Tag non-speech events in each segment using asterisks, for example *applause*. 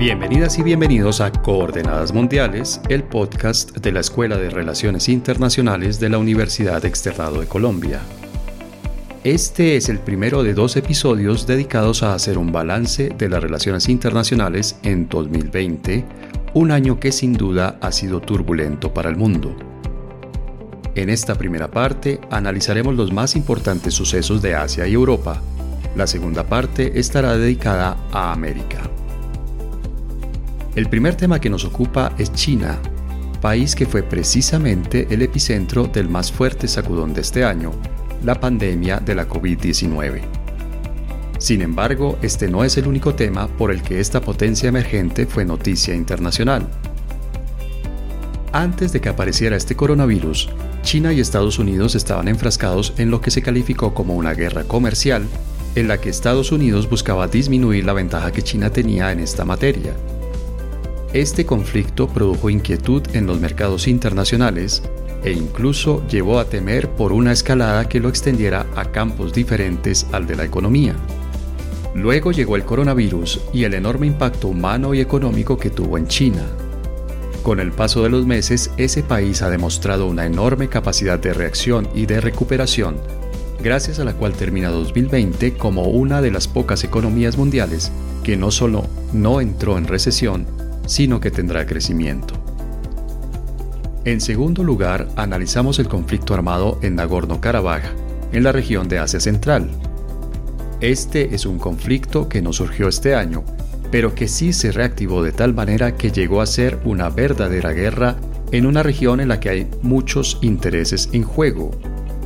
Bienvenidas y bienvenidos a Coordenadas Mundiales, el podcast de la Escuela de Relaciones Internacionales de la Universidad Externado de Colombia. Este es el primero de dos episodios dedicados a hacer un balance de las relaciones internacionales en 2020, un año que sin duda ha sido turbulento para el mundo. En esta primera parte analizaremos los más importantes sucesos de Asia y Europa. La segunda parte estará dedicada a América. El primer tema que nos ocupa es China, país que fue precisamente el epicentro del más fuerte sacudón de este año, la pandemia de la COVID-19. Sin embargo, este no es el único tema por el que esta potencia emergente fue noticia internacional. Antes de que apareciera este coronavirus, China y Estados Unidos estaban enfrascados en lo que se calificó como una guerra comercial, en la que Estados Unidos buscaba disminuir la ventaja que China tenía en esta materia este conflicto produjo inquietud en los mercados internacionales e incluso llevó a temer por una escalada que lo extendiera a campos diferentes al de la economía. Luego llegó el coronavirus y el enorme impacto humano y económico que tuvo en China. Con el paso de los meses, ese país ha demostrado una enorme capacidad de reacción y de recuperación, gracias a la cual termina 2020 como una de las pocas economías mundiales que no solo no entró en recesión, sino que tendrá crecimiento. En segundo lugar, analizamos el conflicto armado en Nagorno-Karabaj, en la región de Asia Central. Este es un conflicto que no surgió este año, pero que sí se reactivó de tal manera que llegó a ser una verdadera guerra en una región en la que hay muchos intereses en juego,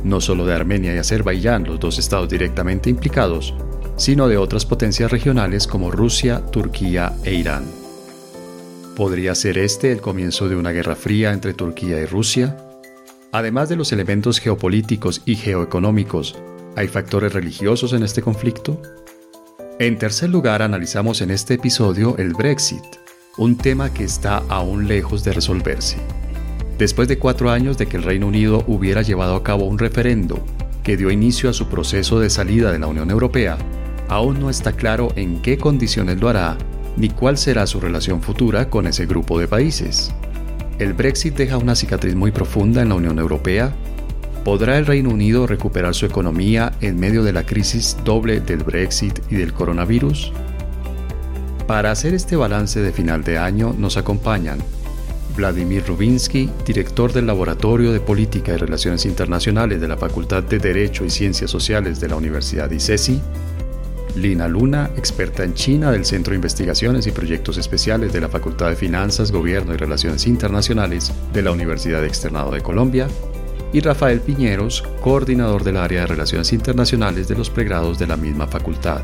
no solo de Armenia y Azerbaiyán, los dos estados directamente implicados, sino de otras potencias regionales como Rusia, Turquía e Irán. ¿Podría ser este el comienzo de una guerra fría entre Turquía y Rusia? Además de los elementos geopolíticos y geoeconómicos, ¿hay factores religiosos en este conflicto? En tercer lugar, analizamos en este episodio el Brexit, un tema que está aún lejos de resolverse. Después de cuatro años de que el Reino Unido hubiera llevado a cabo un referendo que dio inicio a su proceso de salida de la Unión Europea, aún no está claro en qué condiciones lo hará ni cuál será su relación futura con ese grupo de países. El Brexit deja una cicatriz muy profunda en la Unión Europea. ¿Podrá el Reino Unido recuperar su economía en medio de la crisis doble del Brexit y del coronavirus? Para hacer este balance de final de año nos acompañan Vladimir Rubinsky, director del Laboratorio de Política y Relaciones Internacionales de la Facultad de Derecho y Ciencias Sociales de la Universidad ICESI, Lina Luna, experta en China del Centro de Investigaciones y Proyectos Especiales de la Facultad de Finanzas, Gobierno y Relaciones Internacionales de la Universidad Externado de Colombia, y Rafael Piñeros, coordinador del área de Relaciones Internacionales de los pregrados de la misma facultad.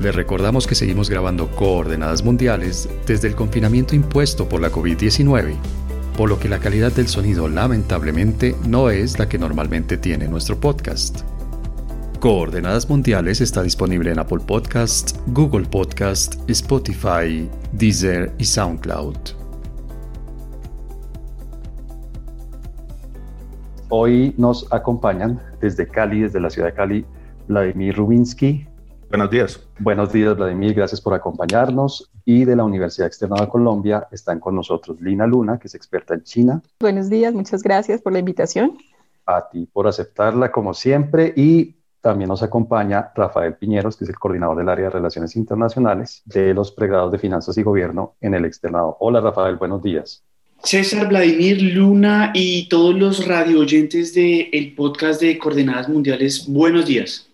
Les recordamos que seguimos grabando coordenadas mundiales desde el confinamiento impuesto por la COVID-19, por lo que la calidad del sonido lamentablemente no es la que normalmente tiene nuestro podcast. Coordenadas Mundiales está disponible en Apple Podcast, Google Podcast, Spotify, Deezer y SoundCloud. Hoy nos acompañan desde Cali, desde la ciudad de Cali, Vladimir Rubinsky. Buenos días. Buenos días, Vladimir. Gracias por acompañarnos. Y de la Universidad Externa de Colombia están con nosotros Lina Luna, que es experta en China. Buenos días, muchas gracias por la invitación. A ti por aceptarla, como siempre. Y también nos acompaña Rafael Piñeros, que es el coordinador del área de Relaciones Internacionales de los pregrados de Finanzas y Gobierno en el externado. Hola Rafael, buenos días. César, Vladimir, Luna y todos los radio oyentes del podcast de Coordenadas Mundiales, buenos días.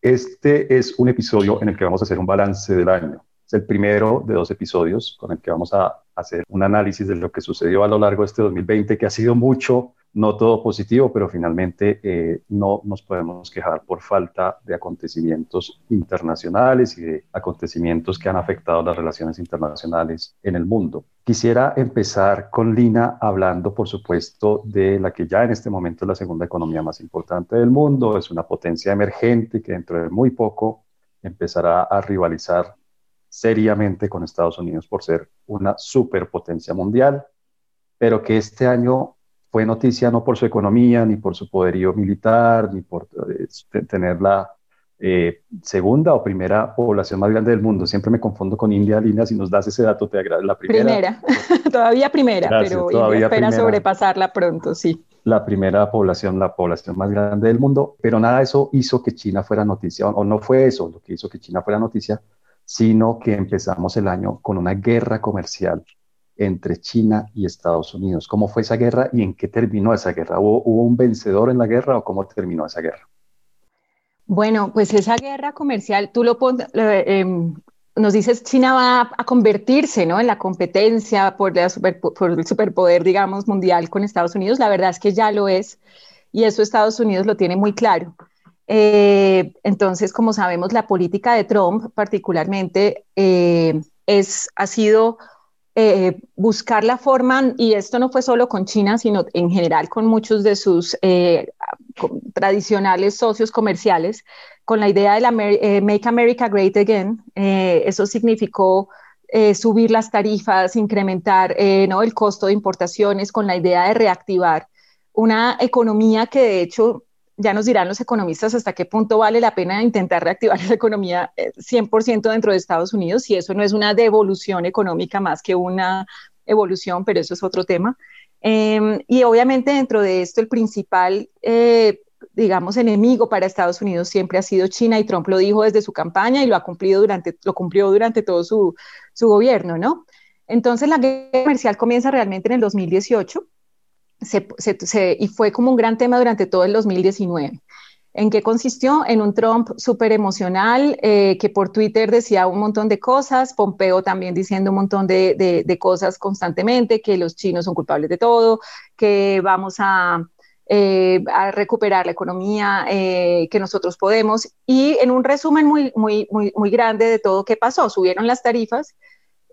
Este es un episodio en el que vamos a hacer un balance del año. Es el primero de dos episodios con el que vamos a hacer un análisis de lo que sucedió a lo largo de este 2020, que ha sido mucho no todo positivo, pero finalmente eh, no nos podemos quejar por falta de acontecimientos internacionales y de acontecimientos que han afectado las relaciones internacionales en el mundo. Quisiera empezar con Lina hablando, por supuesto, de la que ya en este momento es la segunda economía más importante del mundo, es una potencia emergente que dentro de muy poco empezará a rivalizar seriamente con Estados Unidos por ser una superpotencia mundial, pero que este año fue noticia no por su economía, ni por su poderío militar, ni por eh, tener la eh, segunda o primera población más grande del mundo. Siempre me confundo con India, Lina, si nos das ese dato te agradezco. La primera. Primera, *laughs* todavía primera, pero todavía espera sobrepasarla pronto, sí. La primera población, la población más grande del mundo, pero nada de eso hizo que China fuera noticia, o no fue eso lo que hizo que China fuera noticia, sino que empezamos el año con una guerra comercial entre China y Estados Unidos. ¿Cómo fue esa guerra y en qué terminó esa guerra? ¿Hubo, un vencedor en la guerra o cómo terminó esa guerra? Bueno, pues esa guerra comercial, tú lo pones, em, nos dices, China va a convertirse ¿no? en la competencia por, el superpoder, digamos, mundial con Estados Unidos. La verdad es que ya lo es y eso Estados Unidos lo tiene muy claro. Eh, entonces, como sabemos, la política de Trump particularmente eh, es, ha sido eh, buscar la forma, y esto no fue solo con China, sino en general con muchos de sus eh, tradicionales socios comerciales, con la idea de la eh, Make America Great Again. eso significó subir las tarifas, incrementar ¿no? el costo de importaciones, con la idea de reactivar una economía que de hecho ya nos dirán los economistas hasta qué punto vale la pena intentar reactivar la economía 100% eh, dentro de Estados Unidos, si eso no es una devolución económica más que una evolución, pero eso es otro tema. Em, y obviamente dentro de esto el principal, eh, digamos, enemigo para Estados Unidos siempre ha sido China y Trump lo dijo desde su campaña y lo ha cumplido durante, lo cumplió durante todo su, su gobierno, ¿no? Entonces la guerra comercial comienza realmente en el 2018 y fue como un gran tema durante todo el 2019. ¿En qué consistió? En un Trump súper emocional eh, que por Twitter decía un montón de cosas, Pompeo también diciendo un montón de, cosas constantemente, que los chinos son culpables de todo, que vamos a, eh, recuperar la economía, eh, que nosotros podemos. Y en un resumen muy, muy, muy, muy grande de todo qué pasó, subieron las tarifas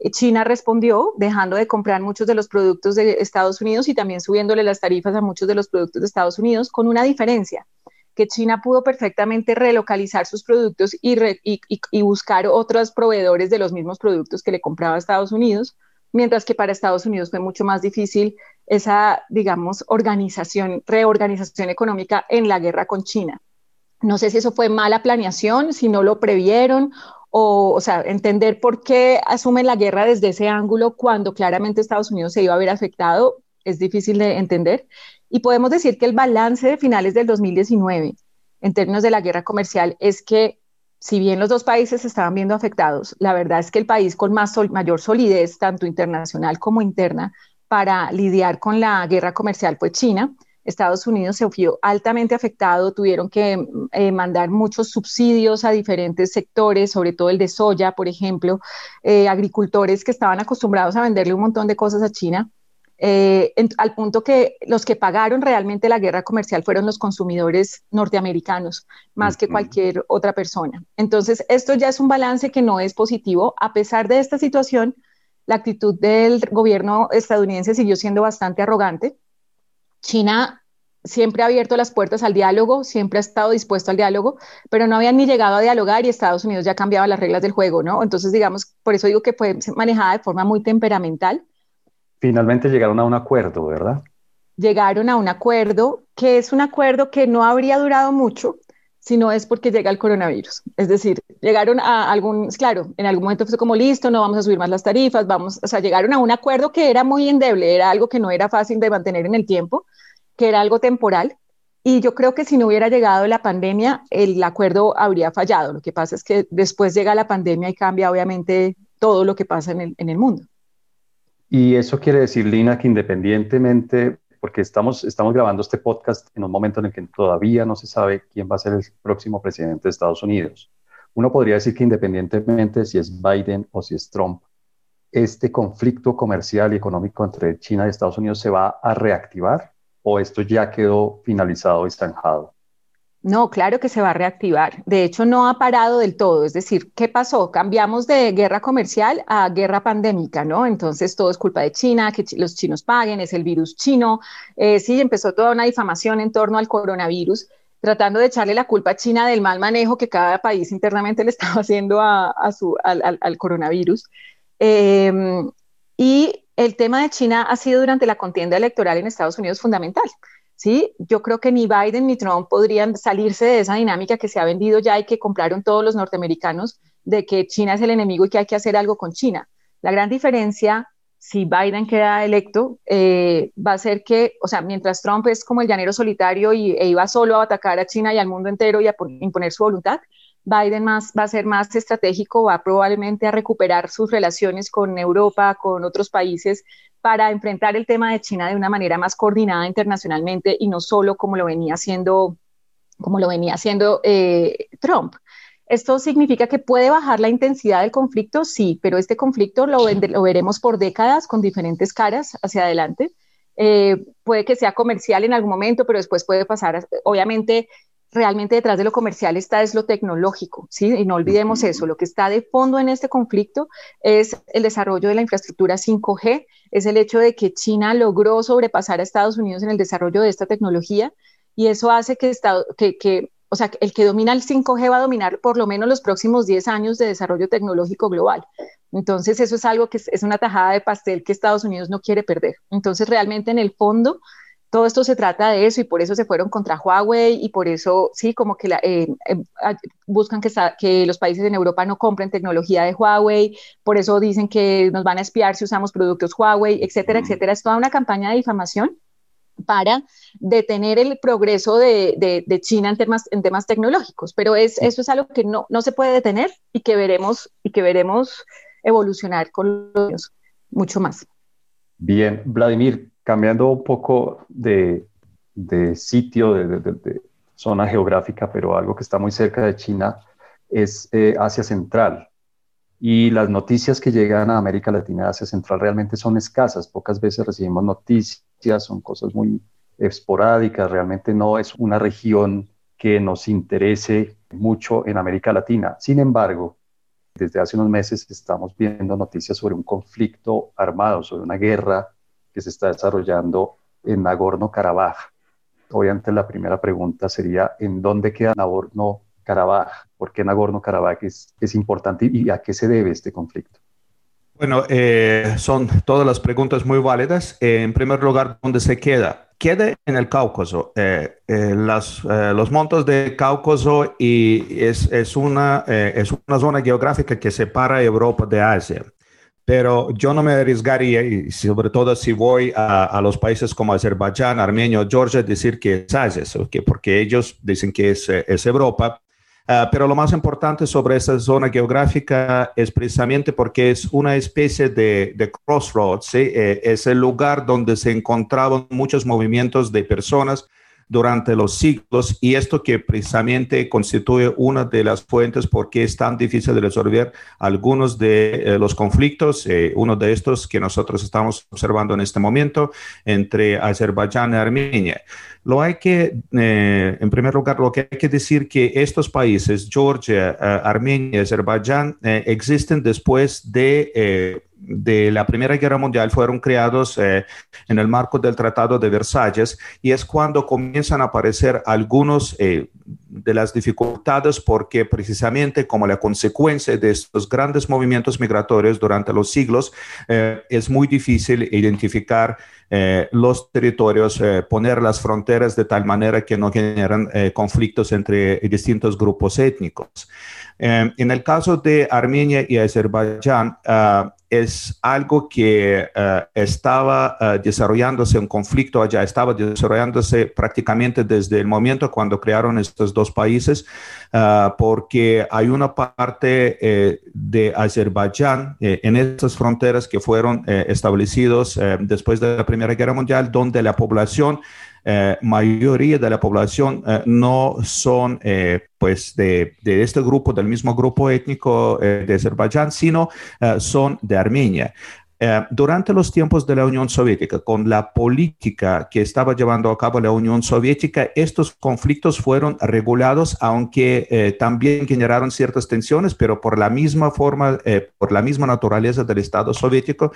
China respondió dejando de comprar muchos de los productos de Estados Unidos y también subiéndole las tarifas a muchos de los productos de Estados Unidos, con una diferencia, que China pudo perfectamente relocalizar sus productos y, buscar otros proveedores de los mismos productos que le compraba a Estados Unidos, mientras que para Estados Unidos fue mucho más difícil esa, digamos, organización, reorganización económica en la guerra con China. No sé si eso fue mala planeación, si no lo previeron o, o sea, entender por qué asumen la guerra desde ese ángulo cuando claramente Estados Unidos se iba a ver afectado es difícil de entender. Y podemos decir que el balance de finales del 2019 en términos de la guerra comercial es que si bien los dos países estaban viendo afectados, la verdad es que el país con más mayor solidez, tanto internacional como interna, para lidiar con la guerra comercial fue China. Estados Unidos se vio altamente afectado, tuvieron que eh, mandar muchos subsidios a diferentes sectores, sobre todo el de soya, por ejemplo, eh, agricultores que estaban acostumbrados a venderle un montón de cosas a China, eh, al punto que los que pagaron realmente la guerra comercial fueron los consumidores norteamericanos, más que cualquier otra persona. Entonces, esto ya es un balance que no es positivo. A pesar de esta situación, la actitud del gobierno estadounidense siguió siendo bastante arrogante China siempre ha abierto las puertas al diálogo, siempre ha estado dispuesto al diálogo, pero no habían ni llegado a dialogar y Estados Unidos ya cambiaba las reglas del juego, ¿no? Entonces, digamos, por eso digo que fue manejada de forma muy temperamental. Finalmente llegaron a un acuerdo, ¿verdad? Llegaron a un acuerdo que es un acuerdo que no habría durado mucho, si no es porque llega el coronavirus. Es decir, llegaron a algún, claro, en algún momento fue como listo, no vamos a subir más las tarifas, vamos, o sea, llegaron a un acuerdo que era muy endeble, era algo que no era fácil de mantener en el tiempo, que era algo temporal. Y yo creo que si no hubiera llegado la pandemia, el acuerdo habría fallado. Lo que pasa es que después llega la pandemia y cambia obviamente todo lo que pasa en el, en el mundo. Y eso quiere decir, Lina, que independientemente porque estamos, estamos grabando este podcast en un momento en el que todavía no se sabe quién va a ser el próximo presidente de Estados Unidos. Uno podría decir que independientemente si es Biden o si es Trump, este conflicto comercial y económico entre China y Estados Unidos se va a reactivar o esto ya quedó finalizado y zanjado. No, claro que se va a reactivar. De hecho, no ha parado del todo. Es decir, ¿qué pasó? Cambiamos de guerra comercial a guerra pandémica, ¿no? Entonces, todo es culpa de China, que los chinos paguen, es el virus chino. Eh, sí, empezó toda una difamación en torno al coronavirus, tratando de echarle la culpa a China del mal manejo que cada país internamente *laughs* le estaba haciendo a, al, coronavirus. Em, y el tema de China ha sido durante la contienda electoral en Estados Unidos fundamental ¿sí? Yo creo que ni Biden ni Trump podrían salirse de esa dinámica que se ha vendido ya y que compraron todos los norteamericanos de que China es el enemigo y que hay que hacer algo con China. La gran diferencia, si Biden queda electo, eh, va a ser que, o sea, mientras Trump es como el llanero solitario y, e iba solo a atacar a China y al mundo entero y a imponer su voluntad, Biden más, va a ser más estratégico, va probablemente a recuperar sus relaciones con Europa, con otros países, para enfrentar el tema de China de una manera más coordinada internacionalmente y no solo como lo venía haciendo, como lo venía haciendo eh, Trump. ¿Esto significa que puede bajar la intensidad del conflicto? Sí, pero este conflicto lo, lo veremos por décadas con diferentes caras hacia adelante. Eh, puede que sea comercial en algún momento, pero después puede pasar, obviamente, realmente detrás de lo comercial está es lo tecnológico, ¿sí? Y no olvidemos eso, lo que está de fondo en este conflicto es el desarrollo de la infraestructura 5G, es el hecho de que China logró sobrepasar a Estados Unidos en el desarrollo de esta tecnología y eso hace que, que, que o sea, el que domina el 5G va a dominar por lo menos los próximos 10 años de desarrollo tecnológico global. Entonces, eso es algo que es, es una tajada de pastel que Estados Unidos no quiere perder. Entonces, realmente en el fondo, todo esto se trata de eso y por eso se fueron contra Huawei y por eso, sí, como que eh, eh, buscan que, que, los países en Europa no compren tecnología de Huawei, por eso dicen que nos van a espiar si usamos productos Huawei, etcétera, etcétera. Es toda una campaña de difamación para detener el progreso de, de, China en temas, en temas tecnológicos, pero es, eso es algo que no, no se puede detener y que veremos, y que veremos evolucionar con los mucho más. Bien, Vladimir, cambiando un poco de, sitio, de, zona geográfica, pero algo que está muy cerca de China es eh, Asia Central. Y las noticias que llegan a América Latina y Asia Central realmente son escasas. Pocas veces recibimos noticias, son cosas muy esporádicas. Realmente no es una región que nos interese mucho en América Latina. Sin embargo, desde hace unos meses estamos viendo noticias sobre un conflicto armado, sobre una guerra que se está desarrollando en Nagorno-Karabaj. Obviamente la primera pregunta sería, ¿en dónde queda Nagorno-Karabaj? ¿Por qué Nagorno-Karabaj es, es importante y a qué se debe este conflicto? Bueno, eh, son todas las preguntas muy válidas. Eh, en primer lugar, ¿dónde se queda? Queda en el Cáucaso. Eh, las, los montes de Cáucaso y es, es, una, es una zona geográfica que separa Europa de Asia pero yo no me arriesgaría, y sobre todo si voy a, los países como Azerbaiyán, Armenia Georgia, decir que es Asia, porque ellos dicen que es, es Europa. Ah, pero lo más importante sobre esa zona geográfica es precisamente porque es una especie de, de crossroads, eh, es el lugar donde se encontraban muchos movimientos de personas durante los siglos y esto que precisamente constituye una de las fuentes por qué es tan difícil de resolver algunos de eh, los conflictos, eh, uno de estos que nosotros estamos observando en este momento entre Azerbaiyán y Armenia. Lo hay que, eh, en primer lugar, lo que hay que decir que estos países, Georgia, Armenia Azerbaiyán, existen después de de la Primera Guerra Mundial fueron creados eh, en el marco del Tratado de Versalles y es cuando comienzan a aparecer algunos eh, de las dificultades porque precisamente como la consecuencia de estos grandes movimientos migratorios durante los siglos eh, es muy difícil identificar los territorios, poner las fronteras de tal manera que no generan conflictos entre distintos grupos étnicos. en el caso de Armenia y Azerbaiyán, ah, es algo que eh, estaba uh, desarrollándose, un conflicto allá, estaba desarrollándose prácticamente desde el momento cuando crearon estos dos países, porque hay una parte eh, de Azerbaiyán en estas fronteras que fueron establecidos después de la Primera Guerra Mundial, donde la población eh, mayoría de la población eh, no son eh, pues de, de, este grupo, del mismo grupo étnico de Azerbaiyán, sino son de Armenia. Eh, durante los tiempos de la Unión Soviética, con la política que estaba llevando a cabo la Unión Soviética, estos conflictos fueron regulados, aunque eh, también generaron ciertas tensiones, pero por la misma forma, eh, por la misma naturaleza del Estado soviético,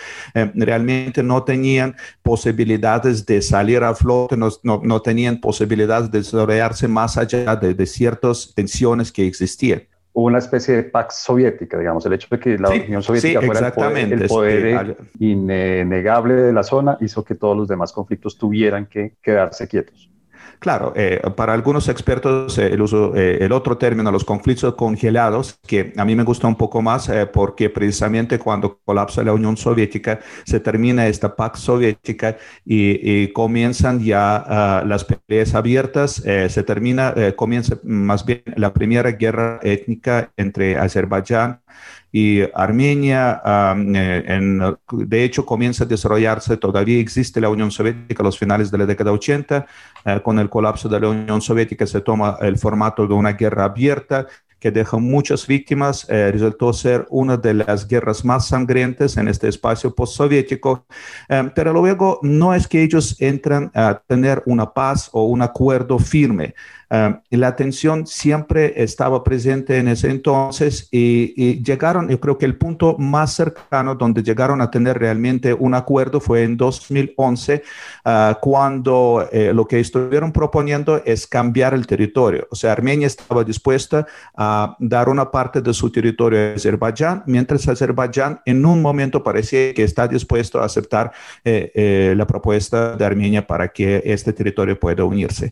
realmente no tenían posibilidades de salir a flote, no, no, tenían posibilidades de desarrollarse más allá de, de ciertas tensiones que existían una especie de pax soviética, digamos, el hecho de que la Unión Soviética fuera el poder, innegable de la zona hizo que todos los demás conflictos tuvieran que quedarse quietos. Claro, eh, para algunos expertos el uso, el otro término, los conflictos congelados, que a mí me gusta un poco más porque precisamente cuando colapsa la Unión Soviética se termina esta paz soviética y, comienzan ya ah, las peleas abiertas, se termina, comienza más bien la primera guerra étnica entre Azerbaiyán y Armenia, eh, de hecho, comienza a desarrollarse, todavía existe la Unión Soviética a los finales de la década 80, eh, con el colapso de la Unión Soviética se toma el formato de una guerra abierta que deja muchas víctimas, eh, resultó ser una de las guerras más sangrientas en este espacio postsoviético, pero luego no es que ellos entran a tener una paz o un acuerdo firme. Um, la tensión siempre estaba presente en ese entonces y, llegaron, yo creo que el punto más cercano donde llegaron a tener realmente un acuerdo fue en 2011, uh, cuando eh, lo que estuvieron proponiendo es cambiar el territorio. O sea, Armenia estaba dispuesta a dar una parte de su territorio a Azerbaiyán, mientras Azerbaiyán en un momento parecía que está dispuesto a aceptar eh, eh, la propuesta de Armenia para que este territorio pueda unirse.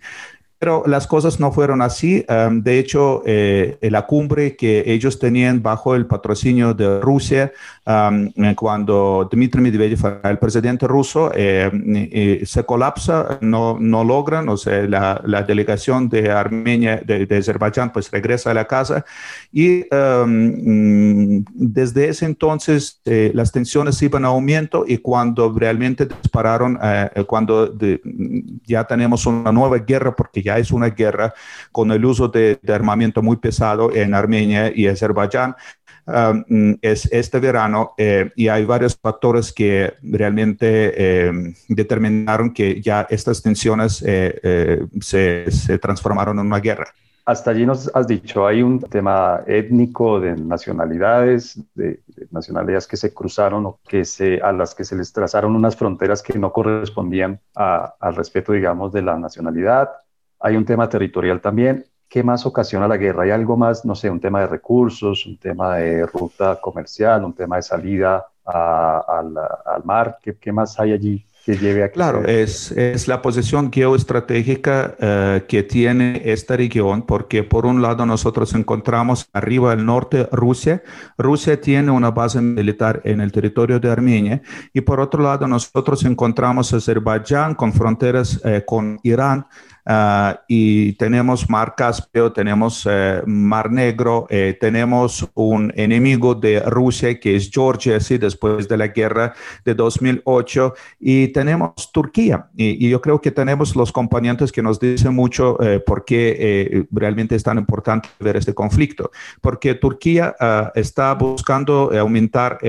Pero las cosas no fueron así. de hecho, eh, la cumbre que ellos tenían bajo el patrocinio de Rusia, cuando Dmitry Medvedev, el presidente ruso, eh, se colapsa, no, no logran, o sea, la, la delegación de Armenia, de, Azerbaiyán, pues regresa a la casa. Y desde ese entonces eh, las tensiones iban a aumento y cuando realmente dispararon, cuando ya tenemos una nueva guerra, porque ya es una guerra con el uso de, armamento muy pesado en Armenia y Azerbaiyán. Um, es este verano eh, y hay varios factores que realmente eh, determinaron que ya estas tensiones eh, se, se transformaron en una guerra. Hasta allí nos has dicho, hay un tema étnico de nacionalidades, de, nacionalidades que se cruzaron o que se, a las que se les trazaron unas fronteras que no correspondían al respeto, digamos, de la nacionalidad. Hay un tema territorial también. ¿Qué más ocasiona la guerra? ¿Hay algo más, no sé, un tema de recursos, un tema de ruta comercial, un tema de salida al, mar? ¿Qué, más hay allí que lleve a Claro, es, es, la posición geoestratégica eh, que tiene esta región, porque por un lado nosotros encontramos arriba al norte Rusia. Rusia tiene una base militar en el territorio de Armenia y por otro lado nosotros encontramos Azerbaiyán con fronteras eh, con Irán. Ah, y tenemos Mar Caspio, tenemos eh, Mar Negro, eh, tenemos un enemigo de Rusia que es Georgia, sí, después de la guerra de 2008, y tenemos Turquía. Y, yo creo que tenemos los componentes que nos dicen mucho eh, por qué realmente es tan importante ver este conflicto, porque Turquía ah, está buscando aumentar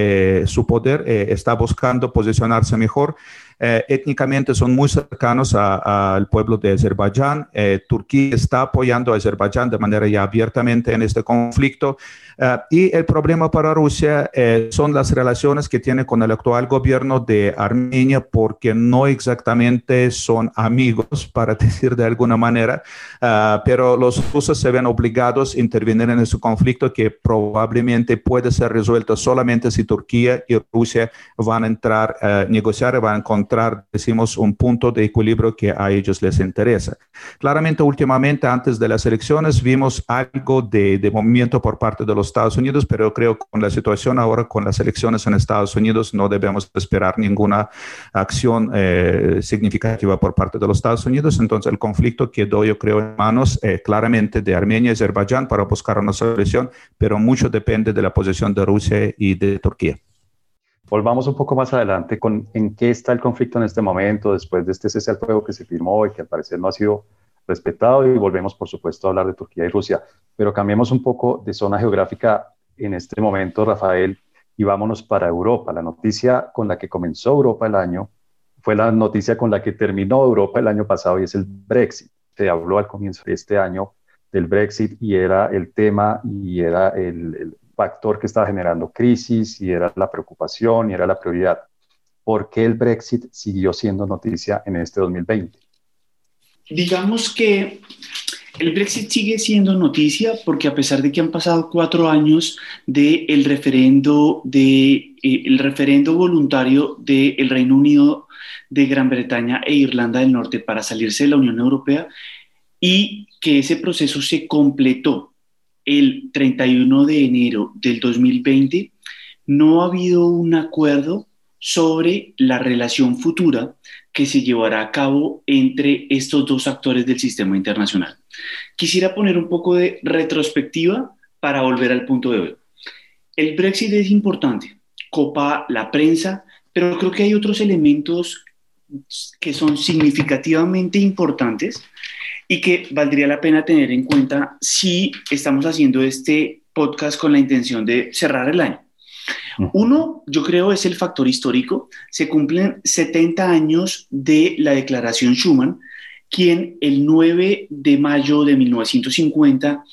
su poder, está buscando posicionarse mejor. Eh, étnicamente son muy cercanos al pueblo de Azerbaiyán. Eh, Turquía está apoyando a Azerbaiyán de manera ya abiertamente en este conflicto. Eh, y el problema para Rusia son las relaciones que tiene con el actual gobierno de Armenia, porque no exactamente son amigos, *laughs* para decir de alguna manera, pero los rusos se ven obligados a intervenir en ese conflicto que probablemente puede ser resuelto solamente si Turquía y Rusia van a entrar a negociar y van a encontrar decimos, un punto de equilibrio que a ellos les interesa. Claramente, últimamente, antes de las elecciones, vimos algo de, de movimiento por parte de los Estados Unidos, pero creo que con la situación ahora, con las elecciones en Estados Unidos, no debemos esperar ninguna acción eh, significativa por parte de los Estados Unidos. Entonces, el conflicto quedó, yo creo, en manos eh, claramente de Armenia y Azerbaiyán para buscar una solución, pero mucho depende de la posición de Rusia y de Turquía. Volvamos un poco más adelante con en qué está el conflicto en este momento, después de este cese al fuego que se firmó y que al parecer no ha sido respetado, y volvemos, por supuesto, a hablar de Turquía y Rusia. Pero cambiemos un poco de zona geográfica en este momento, Rafael, y vámonos para Europa. La noticia con la que comenzó Europa el año fue la noticia con la que terminó Europa el año pasado y es el Brexit. Se habló al comienzo de este año del Brexit y era el tema y era el, factor que estaba generando crisis y era la preocupación y era la prioridad. ¿Por qué el Brexit siguió siendo noticia en este 2020? Digamos que el Brexit sigue siendo noticia porque a pesar de que han pasado cuatro años del referendo, de, eh, el referendo voluntario del Reino Unido de Gran Bretaña e Irlanda del Norte para salirse de la Unión Europea y que ese proceso se completó el 31 de enero del 2020, no ha habido un acuerdo sobre la relación futura que se llevará a cabo entre estos dos actores del sistema internacional. Quisiera poner un poco de retrospectiva para volver al punto de hoy. El Brexit es importante, copa la prensa, pero creo que hay otros elementos que son significativamente importantes y que valdría la pena tener en cuenta si estamos haciendo este podcast con la intención de cerrar el año. Uno, yo creo, es el factor histórico. Se cumplen 70 años de la Declaración Schuman, quien el 9 de mayo de 1950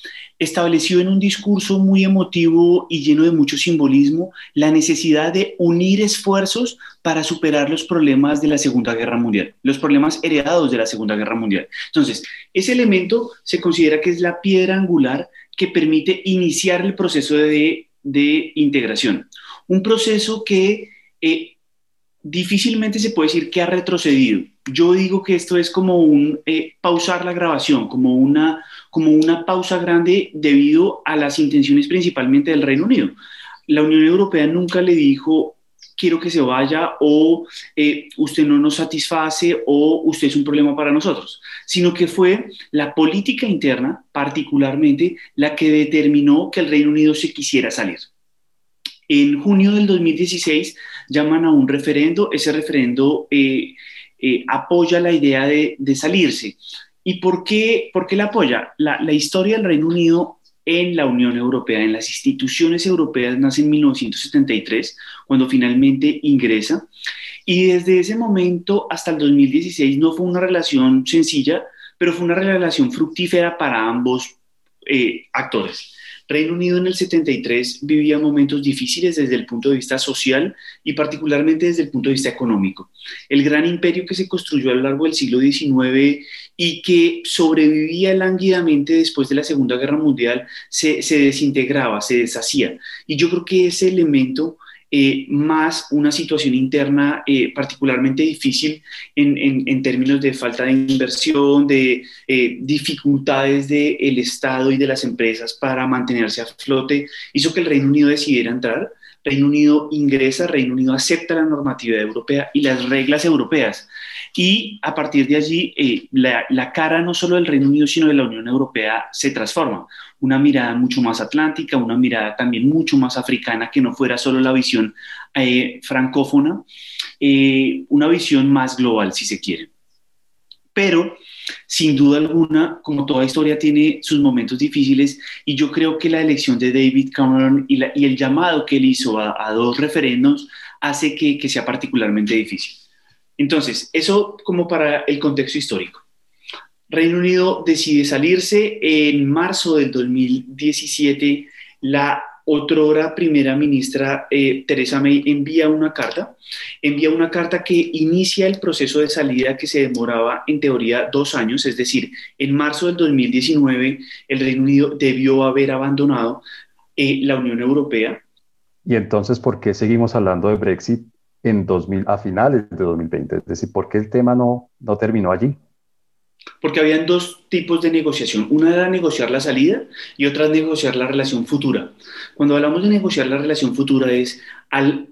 estableció en un discurso muy emotivo y lleno de mucho simbolismo la necesidad de unir esfuerzos para superar los problemas de la Segunda Guerra Mundial, los problemas heredados de la Segunda Guerra Mundial. Entonces, ese elemento se considera que es la piedra angular que permite iniciar el proceso de, integración. Un proceso que eh, difícilmente se puede decir que ha retrocedido. Yo digo que esto es como un eh, pausar la grabación, como una como una pausa grande debido a las intenciones principalmente del Reino Unido. La Unión Europea nunca le dijo quiero que se vaya o eh, usted no nos satisface o usted es un problema para nosotros, sino que fue la política interna particularmente la que determinó que el Reino Unido se quisiera salir. En junio del 2016 llaman a un referendo, ese referendo eh, eh, apoya la idea de, salirse. ¿Y por qué, por qué la apoya? La, la, historia del Reino Unido en la Unión Europea, en las instituciones europeas, nace en 1973, cuando finalmente ingresa. Y desde ese momento hasta el 2016 no fue una relación sencilla, pero fue una relación fructífera para ambos eh, actores. Reino Unido en el 73 vivía momentos difíciles desde el punto de vista social y particularmente desde el punto de vista económico. El gran imperio que se construyó a lo largo del siglo XIX y que sobrevivía lánguidamente después de la Segunda Guerra Mundial se, desintegraba, se deshacía. Y yo creo que ese elemento eh, más una situación interna eh, particularmente difícil en, términos de falta de inversión, de eh, dificultades del Estado y de las empresas para mantenerse a flote, hizo que el Reino Unido decidiera entrar. Reino Unido ingresa, Reino Unido acepta la normatividad europea y las reglas europeas. Y a partir de allí, la, la cara no solo del Reino Unido, sino de la Unión Europea se transforma una mirada mucho más atlántica, una mirada también mucho más africana, que no fuera solo la visión eh, francófona, eh, una visión más global, si se quiere. Pero, sin duda alguna, como toda historia tiene sus momentos difíciles, y yo creo que la elección de David Cameron y, el llamado que él hizo a, dos referendos hace que, que sea particularmente difícil. Entonces, eso como para el contexto histórico. Reino Unido decide salirse. En marzo del 2017, la otrora primera ministra eh, Teresa May envía una carta, envía una carta que inicia el proceso de salida que se demoraba en teoría dos años, es decir, en marzo del 2019 el Reino Unido debió haber abandonado eh, la Unión Europea. Y entonces, ¿por qué seguimos hablando de Brexit en 2000, a finales de 2020? Es decir, ¿por qué el tema no, no terminó allí? Porque habían dos tipos de negociación. Una era negociar la salida y otra es negociar la relación futura. Cuando hablamos de negociar la relación futura es al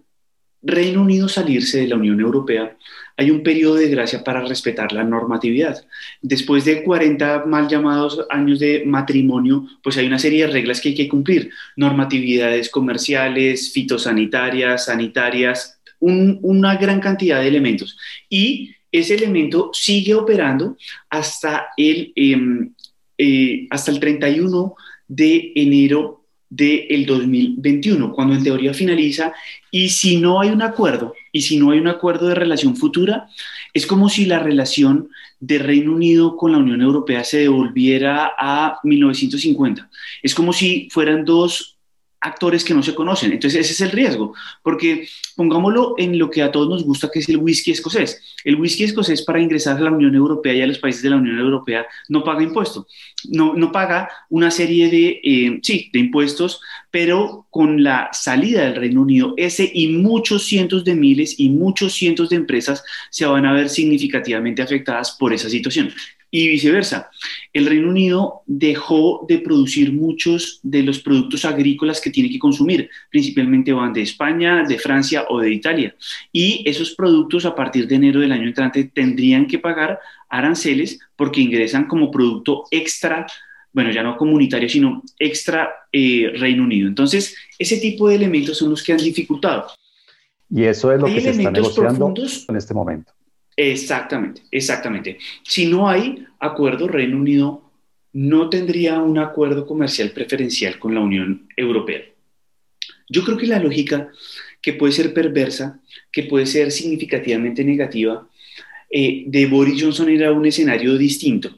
Reino Unido salirse de la Unión Europea, hay un periodo de gracia para respetar la normatividad. Después de 40 mal llamados años de matrimonio, pues hay una serie de reglas que hay que cumplir. Normatividades comerciales, fitosanitarias, sanitarias, una gran cantidad de elementos. Y ese elemento sigue operando hasta el, em, eh, hasta el 31 de enero del 2021, cuando en teoría finaliza, y si no hay un acuerdo, y si no hay un acuerdo de relación futura, es como si la relación de Reino Unido con la Unión Europea se devolviera a 1950. Es como si fueran dos actores que no se conocen. Entonces ese es el riesgo, porque pongámoslo en lo que a todos nos gusta, que es el whisky escocés. El whisky escocés para ingresar a la Unión Europea y a los países de la Unión Europea no paga impuestos, no, no paga una serie de, eh, sí, de impuestos, pero con la salida del Reino Unido, ese y muchos cientos de miles y muchos cientos de empresas se van a ver significativamente afectadas por esa situación y viceversa. El Reino Unido dejó de producir muchos de los productos agrícolas que tiene que consumir, principalmente van de España, de Francia o de Italia. Y esos productos a partir de enero del año entrante tendrían que pagar aranceles porque ingresan como producto extra bueno, ya no comunitario, sino extra eh, Reino Unido. Entonces, ese tipo de elementos son los que han dificultado. Y eso es lo que se está negociando en este momento. Exactamente, exactamente. Si no hay acuerdo, Reino Unido no tendría un acuerdo comercial preferencial con la Unión Europea. Yo creo que la lógica que puede ser perversa, que puede ser significativamente negativa, eh, de Boris Johnson era un escenario distinto.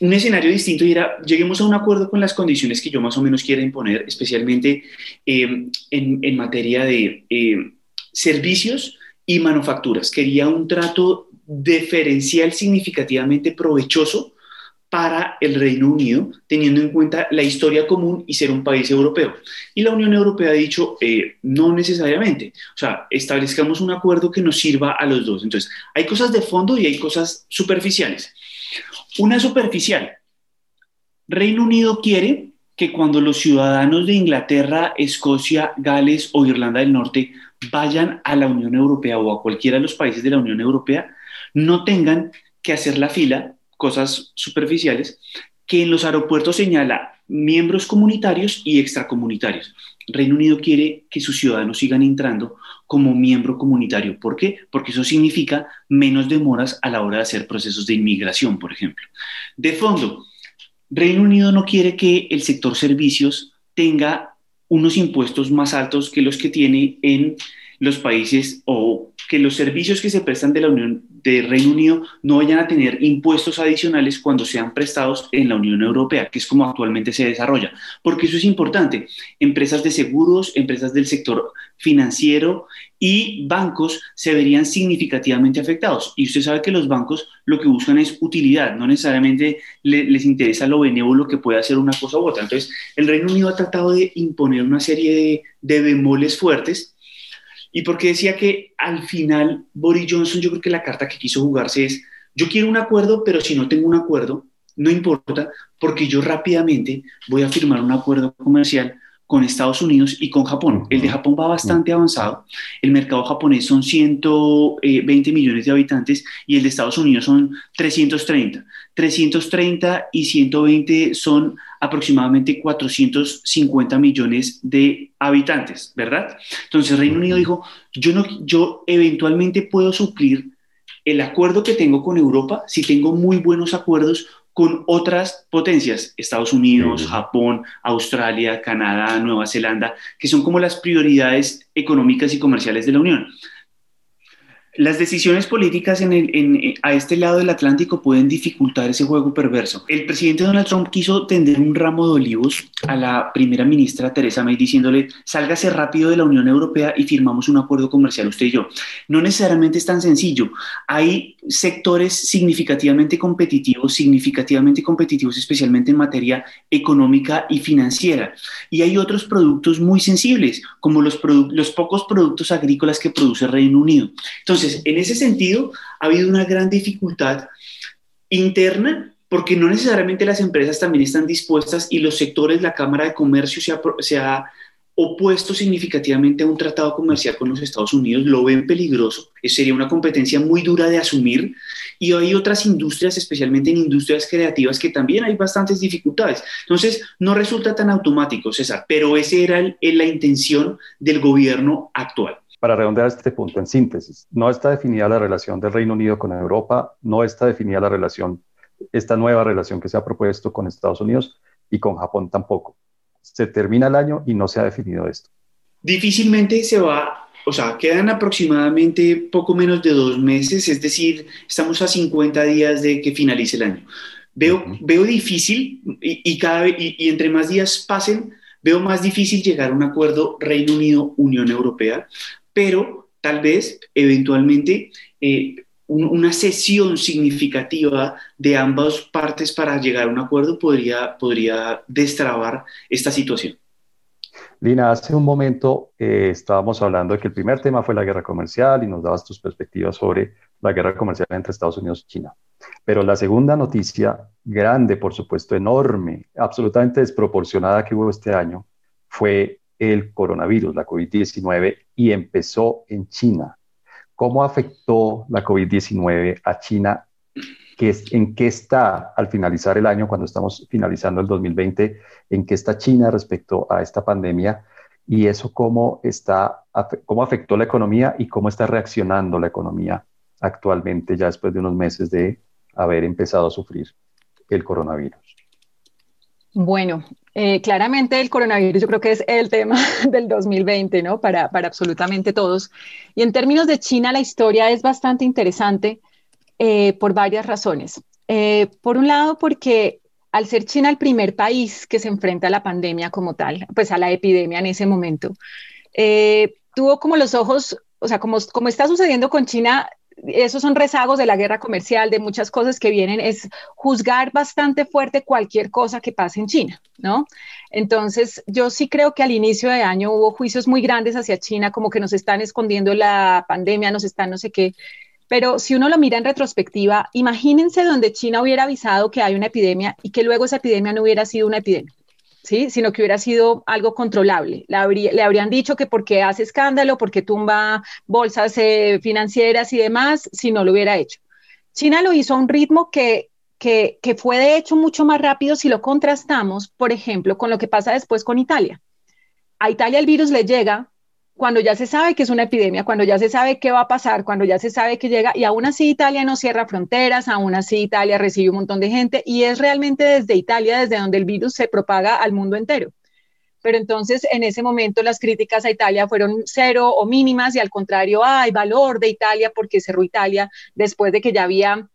Un escenario distinto y era, lleguemos a un acuerdo con las condiciones que yo más o menos quiera imponer, especialmente eh, en, materia de eh, servicios y manufacturas. Quería un trato diferencial significativamente provechoso para el Reino Unido, teniendo en cuenta la historia común y ser un país europeo. Y la Unión Europea ha dicho, eh, no necesariamente, o sea, establezcamos un acuerdo que nos sirva a los dos. Entonces, hay cosas de fondo y hay cosas superficiales. Una superficial, Reino Unido quiere que cuando los ciudadanos de Inglaterra, Escocia, Gales o Irlanda del Norte vayan a la Unión Europea o a cualquiera de los países de la Unión Europea, no tengan que hacer la fila, cosas superficiales, que en los aeropuertos señala miembros comunitarios y extracomunitarios. Reino Unido quiere que sus ciudadanos sigan entrando como miembro comunitario. ¿Por qué? Porque eso significa menos demoras a la hora de hacer procesos de inmigración, por ejemplo. De fondo, Reino Unido no quiere que el sector servicios tenga unos impuestos más altos que los que tiene en los países o que los servicios que se prestan de la Unión de Reino Unido no vayan a tener impuestos adicionales cuando sean prestados en la Unión Europea, que es como actualmente se desarrolla. Porque eso es importante. Empresas de seguros, empresas del sector financiero y bancos se verían significativamente afectados. Y usted sabe que los bancos lo que buscan es utilidad, no necesariamente les interesa lo benévolo que puede hacer una cosa u otra. Entonces, el Reino Unido ha tratado de imponer una serie de, de bemoles fuertes y porque decía que al final Boris Johnson, yo creo que la carta que quiso jugarse es, yo quiero un acuerdo, pero si no tengo un acuerdo, no importa, porque yo rápidamente voy a firmar un acuerdo comercial con Estados Unidos y con Japón. El de Japón va bastante avanzado. El mercado japonés son 120 millones de habitantes y el de Estados Unidos son 330. 330 y 120 son aproximadamente 450 millones de habitantes, ¿verdad? Entonces Reino Unido dijo, yo, no, yo eventualmente puedo suplir el acuerdo que tengo con Europa si tengo muy buenos acuerdos con otras potencias, Estados Unidos, Japón, Australia, Canadá, Nueva Zelanda, que son como las prioridades económicas y comerciales de la Unión. Las decisiones políticas en a este lado del Atlántico pueden dificultar ese juego perverso. El presidente Donald Trump quiso tender un ramo de olivos a la primera ministra Teresa May diciéndole, sálgase rápido de la Unión Europea y firmamos un acuerdo comercial usted y yo. No necesariamente es tan sencillo. Hay sectores significativamente competitivos, significativamente competitivos especialmente en materia económica y financiera. Y hay otros productos muy sensibles, como los, los pocos productos agrícolas que produce Reino Unido. Entonces, en ese sentido, ha habido una gran dificultad interna porque no necesariamente las empresas también están dispuestas y los sectores, la Cámara de Comercio se ha, se ha opuesto significativamente a un tratado comercial con los Estados Unidos, lo ven peligroso, sería una competencia muy dura de asumir y hay otras industrias, especialmente en industrias creativas, que también hay bastantes dificultades. Entonces, no resulta tan automático, César, pero esa era la intención del gobierno actual. Para redondear este punto, en síntesis, no está definida la relación del Reino Unido con Europa, no está definida la relación, esta nueva relación que se ha propuesto con Estados Unidos y con Japón tampoco. Se termina el año y no se ha definido esto. Difícilmente se va, o sea, quedan aproximadamente poco menos de dos meses, es decir, estamos a 50 días de que finalice el año. Veo, veo difícil y, cada, y entre más días pasen, Veo más difícil llegar a un acuerdo Reino Unido-Unión Europea, pero tal vez eventualmente eh, una sesión significativa de ambas partes para llegar a un acuerdo podría, podría destrabar esta situación. Lina, hace un momento eh, estábamos hablando de que el primer tema fue la guerra comercial y nos dabas tus perspectivas sobre la guerra comercial entre Estados Unidos y China. Pero la segunda noticia, grande, por supuesto, enorme, absolutamente desproporcionada que hubo este año, fue el coronavirus, la COVID-19, y empezó en China. ¿Cómo afectó la COVID-19 a China? ¿En qué está al finalizar el año, cuando estamos finalizando el 2020, en qué está China respecto a esta pandemia? Y eso cómo, está, cómo afectó la economía y cómo está reaccionando la economía actualmente, ya después de unos meses de haber empezado a sufrir el coronavirus. Bueno, eh, claramente el coronavirus yo creo que es el tema *laughs* del 2020, ¿no? Para, para absolutamente todos. Y en términos de China, la historia es bastante interesante eh, por varias razones. Eh, por un lado, porque al ser China el primer país que se enfrenta a la pandemia como tal, pues a la epidemia en ese momento, tuvo como los ojos, o sea, como, como está sucediendo con China, esos son rezagos de la guerra comercial, de muchas cosas que vienen, es juzgar bastante fuerte cualquier cosa que pase en China, ¿no? Entonces, yo sí creo que al inicio de año hubo juicios muy grandes hacia China, como que nos están escondiendo la pandemia, nos están no sé qué. Pero si uno lo mira en retrospectiva, imagínense donde China hubiera avisado que hay una epidemia y que luego esa epidemia no hubiera sido una epidemia. ¿Sí? sino que hubiera sido algo controlable. Le, habrían dicho que porque hace escándalo, porque tumba bolsas eh, financieras y demás, si no lo hubiera hecho. China lo hizo a un ritmo que, que, que fue de hecho mucho más rápido si lo contrastamos, por ejemplo, con lo que pasa después con Italia. A Italia el virus le llega cuando ya se sabe que es una epidemia, cuando ya se sabe qué va a pasar, cuando ya se sabe que llega, y aún así Italia no cierra fronteras, aún así Italia recibe un montón de gente, y es realmente desde Italia desde donde el virus se propaga al mundo entero. Pero entonces en ese momento las críticas a Italia fueron cero o mínimas, y al contrario, hay valor de Italia porque cerró Italia después de que ya había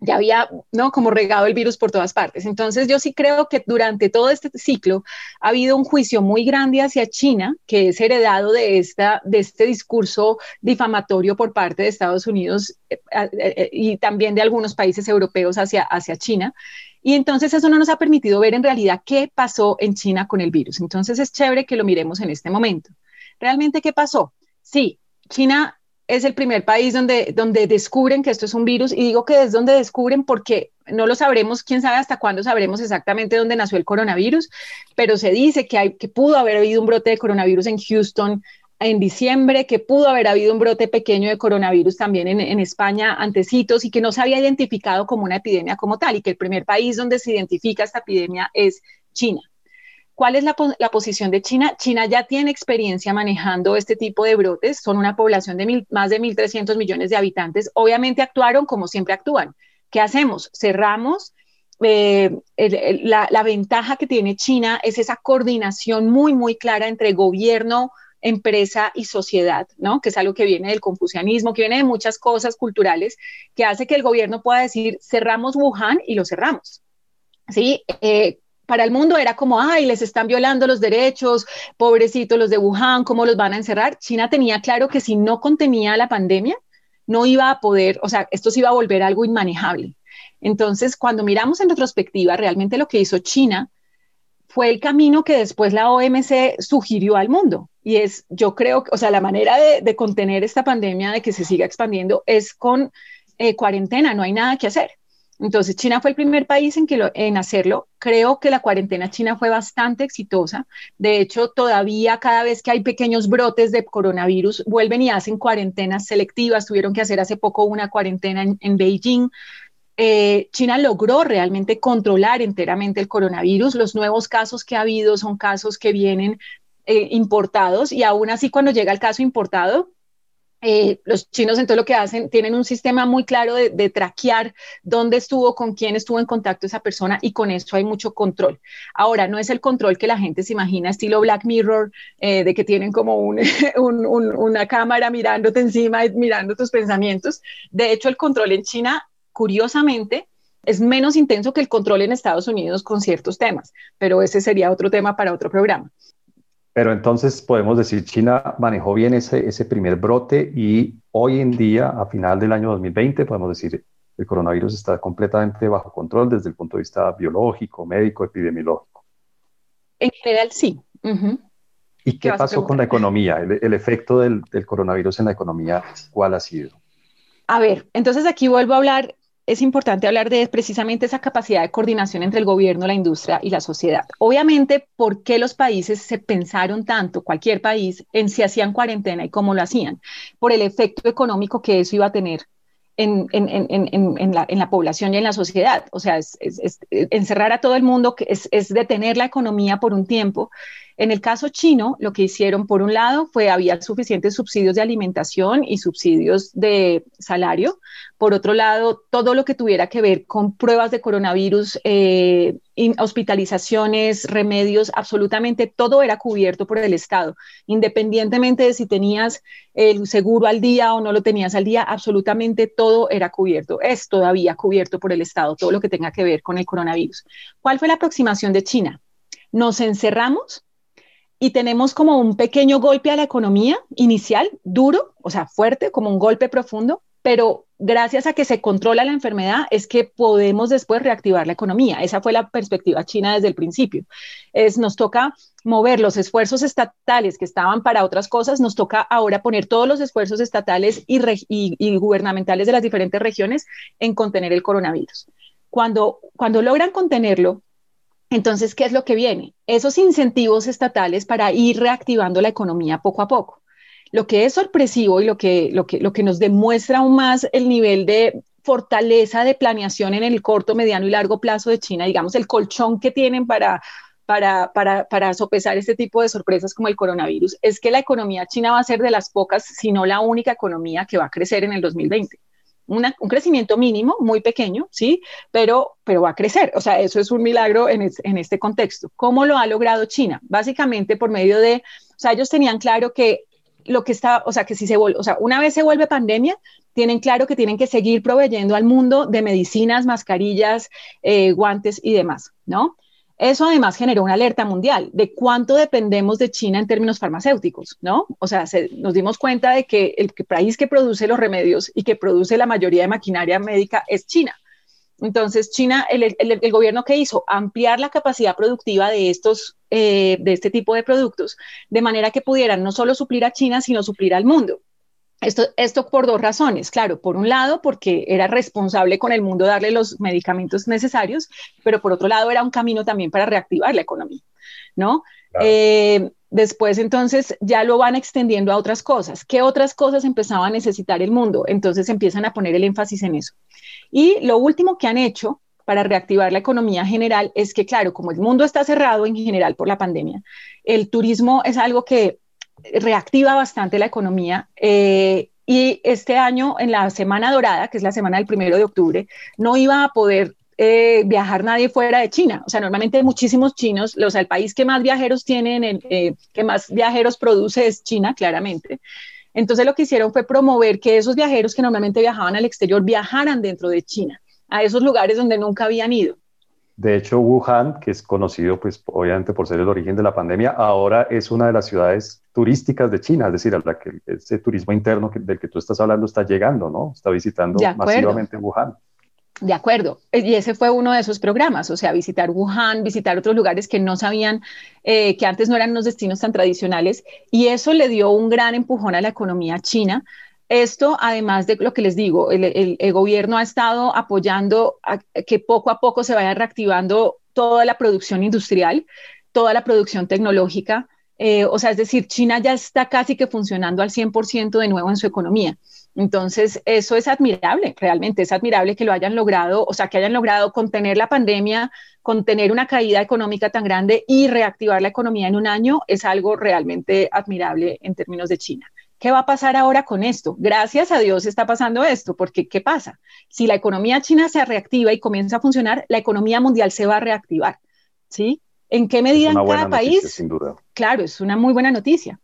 ya había, ¿no? Como regado el virus por todas partes. Entonces, yo sí creo que durante todo este ciclo ha habido un juicio muy grande hacia China, que es heredado de, esta, de este discurso difamatorio por parte de Estados Unidos eh, eh, eh, y también de algunos países europeos hacia, hacia China. Y entonces eso no nos ha permitido ver en realidad qué pasó en China con el virus. Entonces es chévere que lo miremos en este momento. ¿Realmente qué pasó? Sí, China es el primer país donde, donde descubren que esto es un virus y digo que es donde descubren porque no lo sabremos, quién sabe hasta cuándo sabremos exactamente dónde nació el coronavirus, pero se dice que, hay, que pudo haber habido un brote de coronavirus en Houston en diciembre, que pudo haber habido un brote pequeño de coronavirus también en, en España antecitos y que no se había identificado como una epidemia como tal y que el primer país donde se identifica esta epidemia es China. ¿Cuál es la, posición de China? China ya tiene experiencia manejando este tipo de brotes, son una población de más de 1.300 millones de habitantes, obviamente actuaron como siempre actúan. ¿Qué hacemos? Cerramos. Eh, la, ventaja que tiene China es esa coordinación muy, muy clara entre gobierno, empresa y sociedad, ¿no? Que es algo que viene del confucianismo, que viene de muchas cosas culturales, que hace que el gobierno pueda decir, cerramos Wuhan y lo cerramos. ¿Sí? Eh, para el mundo era como, ay, les están violando los derechos, pobrecitos los de Wuhan, ¿cómo los van a encerrar? China tenía claro que si no contenía la pandemia, no iba a poder, o sea, esto se iba a volver algo inmanejable. Entonces, cuando miramos en retrospectiva, realmente lo que hizo China fue el camino que después la OMC sugirió al mundo. Y es, yo creo, o sea, la manera de, contener esta pandemia, de que se siga expandiendo, es con eh, cuarentena, no hay nada que hacer. Entonces, China fue el primer país en, hacerlo. Creo que la cuarentena china fue bastante exitosa. De hecho, todavía cada vez que hay pequeños brotes de coronavirus, vuelven y hacen cuarentenas selectivas. Tuvieron que hacer hace poco una cuarentena en, Beijing. Eh, China logró realmente controlar enteramente el coronavirus. Los nuevos casos que ha habido son casos que vienen eh, importados y aún así cuando llega el caso importado, eh, los chinos entonces lo que hacen, tienen un sistema muy claro de, traquear dónde estuvo, con quién estuvo en contacto esa persona y con eso hay mucho control. Ahora, no es el control que la gente se imagina, estilo Black Mirror, eh, de que tienen como *laughs* una cámara mirándote encima y mirando tus pensamientos. De hecho, el control en China, curiosamente, es menos intenso que el control en Estados Unidos con ciertos temas, pero ese sería otro tema para otro programa. Pero entonces podemos decir, China manejó bien ese, ese primer brote y hoy en día, a final del año 2020, podemos decir, el coronavirus está completamente bajo control desde el punto de vista biológico, médico, epidemiológico. En general, sí. ¿Y qué, pasó con la economía? El, efecto del, del, coronavirus en la economía, ¿cuál ha sido? A ver, entonces aquí vuelvo a hablar es importante hablar de precisamente esa capacidad de coordinación entre el gobierno, la industria y la sociedad. Obviamente, ¿por qué los países se pensaron tanto, cualquier país, en si hacían cuarentena y cómo lo hacían? Por el efecto económico que eso iba a tener en, la, población y en la sociedad. O sea, encerrar a todo el mundo, es, es detener la economía por un tiempo en el caso chino, lo que hicieron, por un lado, fue había suficientes subsidios de alimentación y subsidios de salario. Por otro lado, todo lo que tuviera que ver con pruebas de coronavirus, eh, hospitalizaciones, remedios, absolutamente todo era cubierto por el Estado, independientemente de si tenías el seguro al día o no lo tenías al día, absolutamente todo era cubierto. Es todavía cubierto por el Estado, todo lo que tenga que ver con el coronavirus. ¿Cuál fue la aproximación de China? Nos encerramos y tenemos como un pequeño golpe a la economía inicial, duro, o sea, fuerte, como un golpe profundo, pero gracias a que se controla la enfermedad es que podemos después reactivar la economía. Esa fue la perspectiva china desde el principio. Es, nos toca mover los esfuerzos estatales que estaban para otras cosas, nos toca ahora poner todos los esfuerzos estatales y, y gubernamentales de las diferentes regiones en contener el coronavirus. Cuando, cuando logran contenerlo, entonces, ¿qué es lo que viene? Esos incentivos estatales para ir reactivando la economía poco a poco. Lo que es sorpresivo y lo que, lo que, lo que nos demuestra aún más el nivel de fortaleza de planeación en el corto, mediano y largo plazo de China, digamos, el colchón que tienen para, para, para, para, sopesar este tipo de sorpresas como el coronavirus, es que la economía china va a ser de las pocas, si no la única economía que va a crecer en el 2020 un crecimiento mínimo, muy pequeño, ¿sí? Pero, pero va a crecer. O sea, eso es un milagro en, este contexto. ¿Cómo lo ha logrado China? Básicamente por medio de, o sea, ellos tenían claro que lo que está, o sea, que si se vuelve, o sea, una vez se vuelve pandemia, tienen claro que tienen que seguir proveyendo al mundo de medicinas, mascarillas, eh, guantes y demás, ¿no? Eso además generó una alerta mundial de cuánto dependemos de China en términos farmacéuticos, ¿no? O sea, nos dimos cuenta de que el país que produce los remedios y que produce la mayoría de maquinaria médica es China. Entonces, China, el, gobierno que hizo, ampliar la capacidad productiva de estos, eh, de este tipo de productos, de manera que pudieran no solo suplir a China, sino suplir al mundo. Esto, esto por dos razones, claro, por un lado porque era responsable con el mundo darle los medicamentos necesarios, pero por otro lado era un camino también para reactivar la economía, ¿no? Eh, después entonces ya lo van extendiendo a otras cosas. ¿Qué otras cosas empezaba a necesitar el mundo? Entonces empiezan a poner el énfasis en eso. Y lo último que han hecho para reactivar la economía general es que, claro, como el mundo está cerrado en general por la pandemia, el turismo es algo que reactiva bastante la economía. Eh, y este año, en la Semana Dorada, que es la semana del primero de octubre, no iba a poder eh, viajar nadie fuera de China. O sea, normalmente muchísimos chinos, o sea, el país que más viajeros tienen, eh, que más viajeros produce es China, claramente. Entonces lo que hicieron fue promover que esos viajeros que normalmente viajaban al exterior viajaran dentro de China, a esos lugares donde nunca habían ido. De hecho, Wuhan, que es conocido, pues obviamente por ser el origen de la pandemia, ahora es una de las ciudades turísticas de China, es decir, a la que ese turismo interno del que tú estás hablando está llegando, ¿no? Está visitando masivamente Wuhan. De acuerdo. Y ese fue uno de esos programas, o sea, visitar Wuhan, visitar otros lugares que no sabían, eh, que antes no eran unos destinos tan tradicionales, y eso le dio un gran empujón a la economía china, esto, además de lo que les digo, el, gobierno ha estado apoyando que poco a poco se vaya reactivando toda la producción industrial, toda la producción tecnológica. Eh, o sea, es decir, China ya está casi que funcionando al 100% de nuevo en su economía. Entonces, eso es admirable, realmente es admirable que lo hayan logrado, o sea, que hayan logrado contener la pandemia, contener una caída económica tan grande y reactivar la economía en un año, es algo realmente admirable en términos de China. ¿Qué va a pasar ahora con esto? Gracias a Dios está pasando esto, porque ¿qué pasa? Si la economía china se reactiva y comienza a funcionar, la economía mundial se va a reactivar. ¿Sí? ¿En qué medida en cada país? sin duda. Claro, es una muy buena noticia.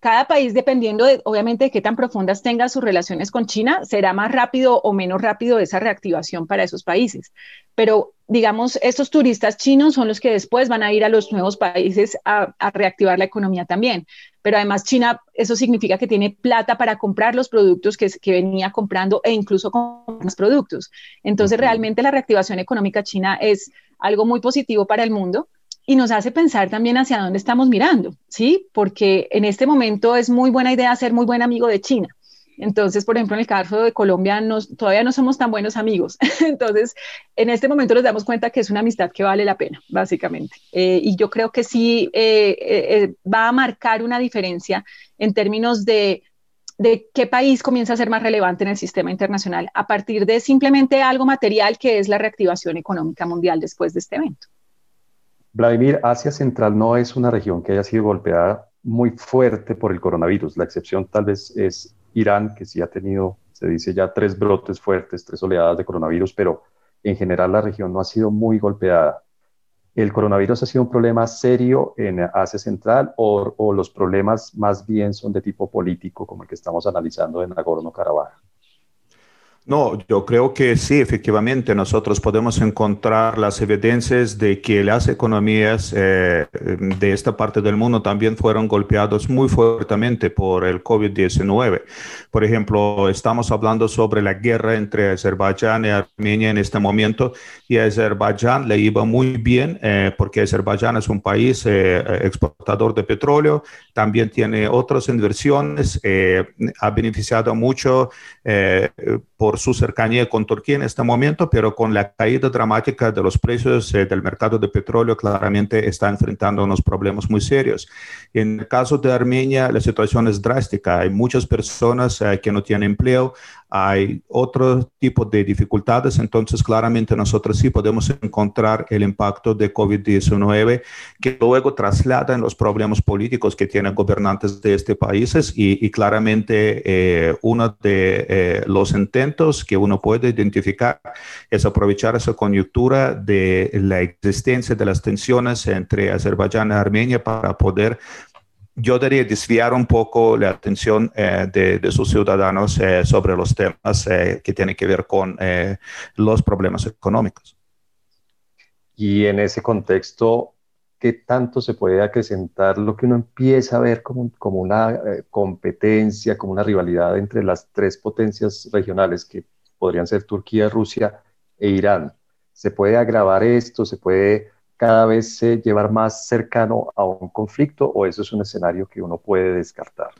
cada país, dependiendo de, obviamente, de qué tan profundas tenga sus relaciones con China, será más rápido o menos rápido esa reactivación para esos países. Pero, digamos, estos turistas chinos son los que después van a ir a los nuevos países a, reactivar la economía también. Pero además, China, eso significa que tiene plata para comprar los productos que, que venía comprando e incluso con más productos. Entonces, realmente la reactivación económica china es algo muy positivo para el mundo y nos hace pensar también hacia dónde estamos mirando, ¿sí? Porque en este momento es muy buena idea ser muy buen amigo de China. Entonces, por ejemplo, en el caso de Colombia, todavía no somos tan buenos amigos. *laughs* Entonces, en este momento nos damos cuenta que es una amistad que vale la pena, básicamente. Eh, y yo creo que sí eh, eh, va a marcar una diferencia en términos de, de qué país comienza a ser más relevante en el sistema internacional a partir de simplemente algo material que es la reactivación económica mundial después de este evento. Vladimir, Asia Central no es una región que haya sido golpeada muy fuerte por el coronavirus. La excepción tal vez es Irán, que sí ha tenido, se dice ya, tres brotes fuertes, tres oleadas de coronavirus, pero en general la región no ha sido muy golpeada. ¿El coronavirus ha sido un problema serio en Asia Central o, o los problemas más bien son de tipo político, como el que estamos analizando en Nagorno-Karabaj? No, yo creo que sí, efectivamente, nosotros podemos encontrar las evidencias de que las economías eh, de esta parte del mundo también fueron golpeados muy fuertemente por el COVID-19. Por ejemplo, estamos hablando sobre la guerra entre Azerbaiyán y Armenia en este momento y a Azerbaiyán le iba muy bien eh, porque Azerbaiyán es un país eh, exportador de petróleo, también tiene otras inversiones, ha beneficiado mucho por su cercanía con Turquía en este momento, pero con la caída dramática de los precios eh, del mercado de petróleo, claramente está enfrentando unos problemas muy serios. En el caso de Armenia, la situación es drástica. Hay muchas personas eh, que no tienen empleo, hay otro tipo de dificultades, entonces claramente nosotros sí podemos encontrar el impacto de COVID-19 que luego traslada en los problemas políticos que tienen gobernantes de este países y, claramente eh, uno de eh, los intentos que uno puede identificar es aprovechar esa coyuntura de la existencia de las tensiones entre Azerbaiyán y Armenia para poder yo diría desviar un poco la atención eh, de, sus ciudadanos eh, sobre los temas eh, que tienen que ver con los problemas económicos. Y en ese contexto, ¿qué tanto se puede acrecentar lo que uno empieza a ver como, como una competencia, como una rivalidad entre las tres potencias regionales que podrían ser Turquía, Rusia e Irán? ¿Se puede agravar esto? ¿Se puede cada vez se llevar más cercano a un conflicto o eso es un escenario que uno puede descartar?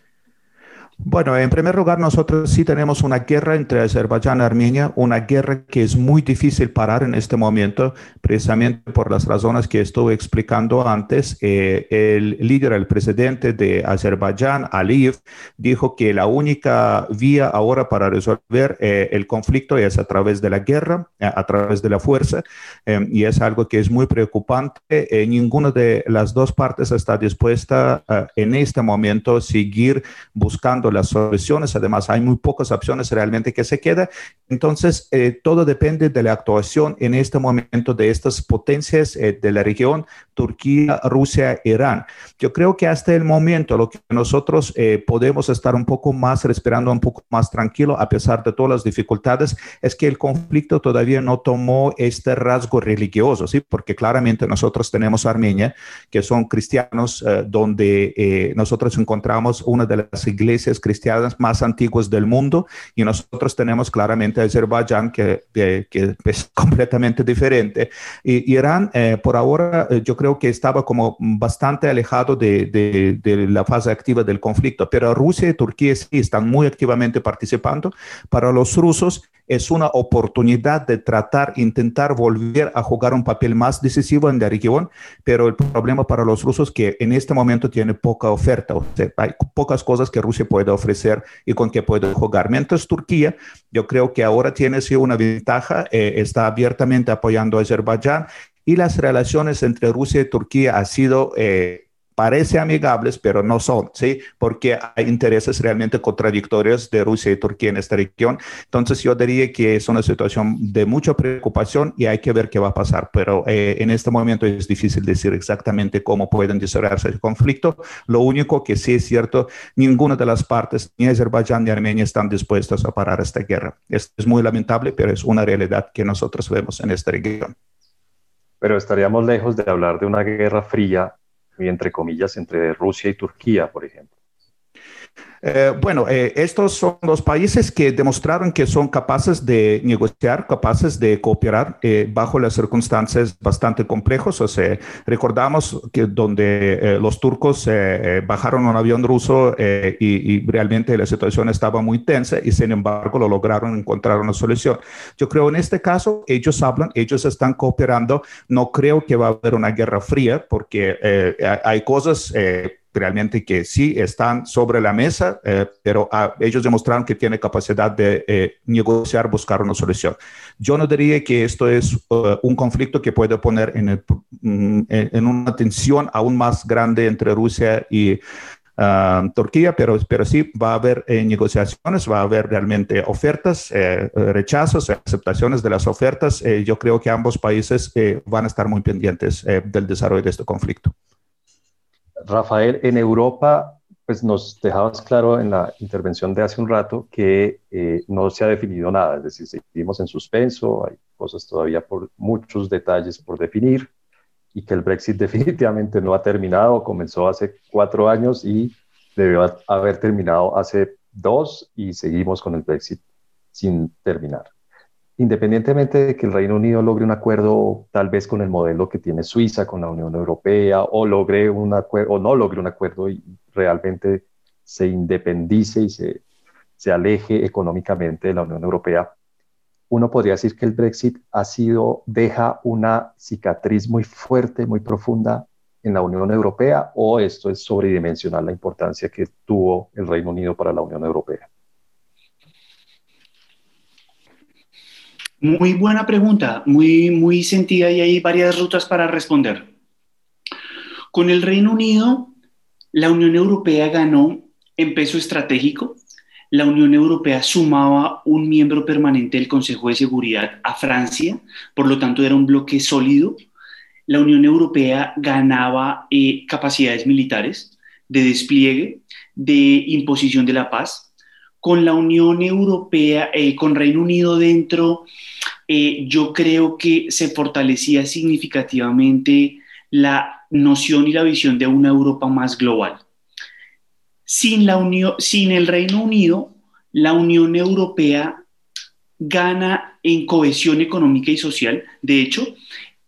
Bueno, en primer lugar, nosotros sí tenemos una guerra entre Azerbaiyán y Armenia, una guerra que es muy difícil parar en este momento, precisamente por las razones que estuve explicando antes. Eh, el líder, el presidente de Azerbaiyán, Aliyev, dijo que la única vía ahora para resolver eh, el conflicto es a través de la guerra, eh, a través de la fuerza, y es algo que es muy preocupante. ninguna de las dos partes está dispuesta en este momento a seguir buscando las soluciones. Además, hay muy pocas opciones realmente que se quedan. Entonces, eh, todo depende de la actuación en este momento de estas potencias eh, de la región, Turquía, Rusia, Irán. Yo creo que hasta el momento lo que nosotros eh, podemos estar un poco más respirando un poco más tranquilo a pesar de todas las dificultades es que el conflicto todavía no tomó este rasgo religioso, ¿sí? Porque claramente nosotros tenemos Armenia, que son cristianos, donde nosotros encontramos una de las iglesias cristianas más antiguas del mundo y nosotros tenemos claramente Azerbaiyán que, que, es *laughs* completamente diferente. Y Irán, eh, por ahora, eh, yo creo que estaba como bastante alejado de, de, de, la fase activa del conflicto, pero Rusia y Turquía sí están muy activamente participando. Para los rusos, es una oportunidad de tratar, intentar volver a jugar un papel más decisivo en la región, pero el problema para los rusos es que en este momento tiene poca oferta, o sea, hay pocas cosas que Rusia puede ofrecer y con que puede jugar. Mientras Turquía, yo creo que ahora tiene sí una ventaja, eh, está abiertamente apoyando a Azerbaiyán y las relaciones entre Rusia y Turquía ha sido... Eh, parece amigables, pero no son, ¿sí? Porque hay intereses realmente contradictorios de Rusia y Turquía en esta región. Entonces yo diría que es una situación de mucha preocupación y hay que ver qué va a pasar, pero eh, en este momento es difícil decir exactamente cómo pueden desarrollarse el conflicto. Lo único que sí es cierto, ninguna de las partes, ni Azerbaiyán ni Armenia, están dispuestas a parar esta guerra. Es, muy lamentable, pero es una realidad que nosotros vemos en esta región. Pero estaríamos lejos de hablar de una guerra fría entre comillas, entre Rusia y Turquía, por ejemplo. Eh, bueno, eh, estos son los países que demostraron que son capaces de negociar, capaces de cooperar eh, bajo las circunstancias bastante complejas. O sea, recordamos que donde los turcos bajaron un avión ruso y, y, realmente la situación estaba muy tensa y sin embargo lo lograron encontrar una solución. Yo creo en este caso ellos hablan, ellos están cooperando. No creo que va a haber una guerra fría porque hay cosas realmente que sí están sobre la mesa, eh, pero ah, ellos demostraron que tienen capacidad de eh, negociar, buscar una solución. Yo no diría que esto es uh, un conflicto que puede poner en, mm, en, una tensión aún más grande entre Rusia y ah, Turquía, pero, pero sí va a haber eh, negociaciones, va a haber realmente ofertas, rechazos, aceptaciones de las ofertas. yo creo que ambos países van a estar muy pendientes del desarrollo de este conflicto. Rafael, en Europa, pues nos dejabas claro en la intervención de hace un rato que eh, no se ha definido nada, es decir, seguimos en suspenso, hay cosas todavía por muchos detalles por definir y que el Brexit *laughs* definitivamente no ha terminado, comenzó hace cuatro años y debió haber terminado hace dos y seguimos con el Brexit sin terminar independientemente de que el Reino Unido logre un acuerdo tal vez con el modelo que tiene Suiza con la Unión Europea o logre un o no logre un acuerdo y realmente se independice y se, se aleje económicamente de la Unión Europea, uno podría decir que el Brexit ha sido, deja una cicatriz muy fuerte, muy profunda en la Unión Europea o esto es sobredimensionar la importancia que tuvo el Reino Unido para la Unión Europea? Muy buena pregunta, muy, muy sentida y hay varias rutas para responder. Con el Reino Unido, la Unión Europea ganó en peso estratégico. La Unión Europea sumaba un miembro permanente del Consejo de Seguridad a Francia, por lo tanto era un bloque sólido. La Unión Europea ganaba eh, capacidades militares de despliegue, de imposición de la paz, con la Unión Europea, eh, con Reino Unido dentro, eh, yo creo que se fortalecía significativamente la noción y la visión de una Europa más global. Sin, la Unión, sin el Reino Unido, la Unión Europea gana en cohesión económica y social. De hecho,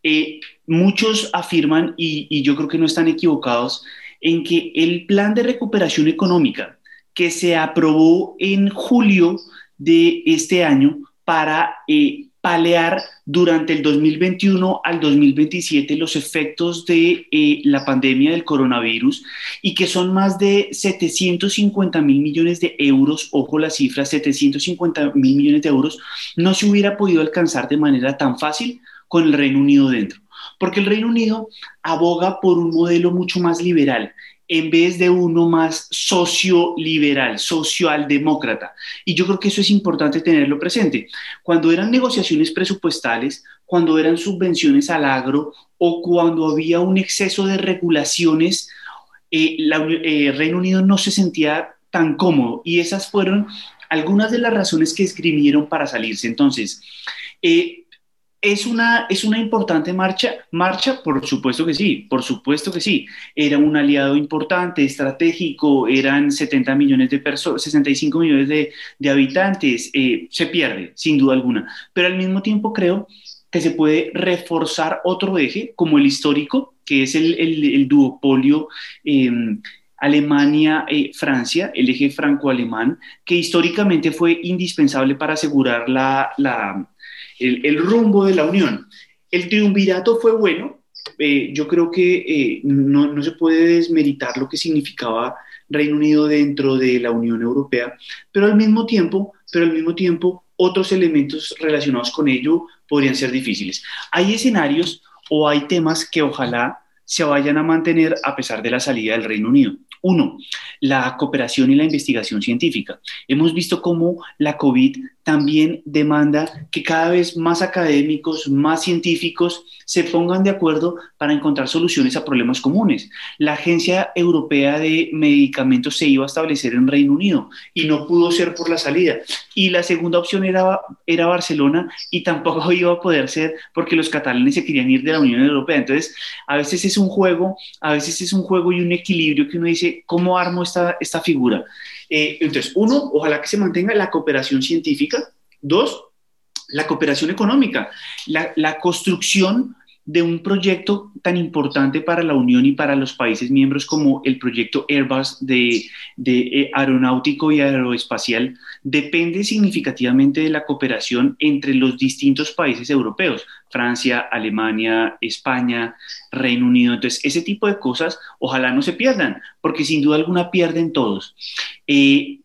eh, muchos afirman, y, y yo creo que no están equivocados, en que el plan de recuperación económica que se aprobó en julio de este año para eh, palear durante el 2021 al 2027 los efectos de eh, la pandemia del coronavirus y que son más de 750 mil millones de euros, ojo la cifra, 750 mil millones de euros, no se hubiera podido alcanzar de manera tan fácil con el Reino Unido dentro. Porque el Reino Unido aboga por un modelo mucho más liberal en vez de uno más socioliberal, socialdemócrata. Y yo creo que eso es importante tenerlo presente. Cuando eran negociaciones presupuestales, cuando eran subvenciones al agro o cuando había un exceso de regulaciones, eh, el eh, Reino Unido no se sentía tan cómodo y esas fueron algunas de las razones que escribieron para salirse. Entonces, eh, ¿Es una, ¿Es una importante marcha? Marcha, por supuesto que sí, por supuesto que sí. Era un aliado importante, estratégico, eran 70 millones de personas, 65 millones de, de habitantes, eh, se pierde, sin duda alguna. Pero al mismo tiempo creo que se puede reforzar otro eje, como el histórico, que es el, el, duopolio em, Alemania-Francia, el eje franco-alemán, que históricamente fue indispensable para asegurar la el, rumbo de la Unión. El triunvirato fue bueno, eh, yo creo que eh, no, no, se puede desmeritar lo que significaba Reino Unido dentro de la Unión Europea, pero al mismo tiempo, pero al mismo tiempo otros elementos relacionados con ello podrían ser difíciles. Hay escenarios o hay temas que ojalá se vayan a mantener a pesar de la salida del Reino Unido. Uno, la cooperación y la investigación científica. Hemos visto cómo la COVID también demanda que cada vez más académicos, más científicos se pongan de acuerdo para encontrar soluciones a problemas comunes. La Agencia Europea de Medicamentos se iba a establecer en Reino Unido y no pudo ser por la salida. Y la segunda opción era, era Barcelona y tampoco *laughs* iba a poder ser porque los catalanes se querían ir de la Unión Europea. Entonces, a veces es un juego, a veces es un juego y un equilibrio que uno dice, ¿cómo armo esta, esta figura? Eh, entonces, uno, ojalá que se mantenga la cooperación científica. Dos, la cooperación económica, la, la construcción de un proyecto tan importante para la Unión y para los países miembros como el proyecto Airbus de, de, eh, aeronáutico y aeroespacial depende significativamente de la cooperación entre los distintos países europeos, Francia, Alemania, España, Reino Unido. Entonces, ese tipo de cosas ojalá no se pierdan, porque sin duda alguna pierden todos. Eh,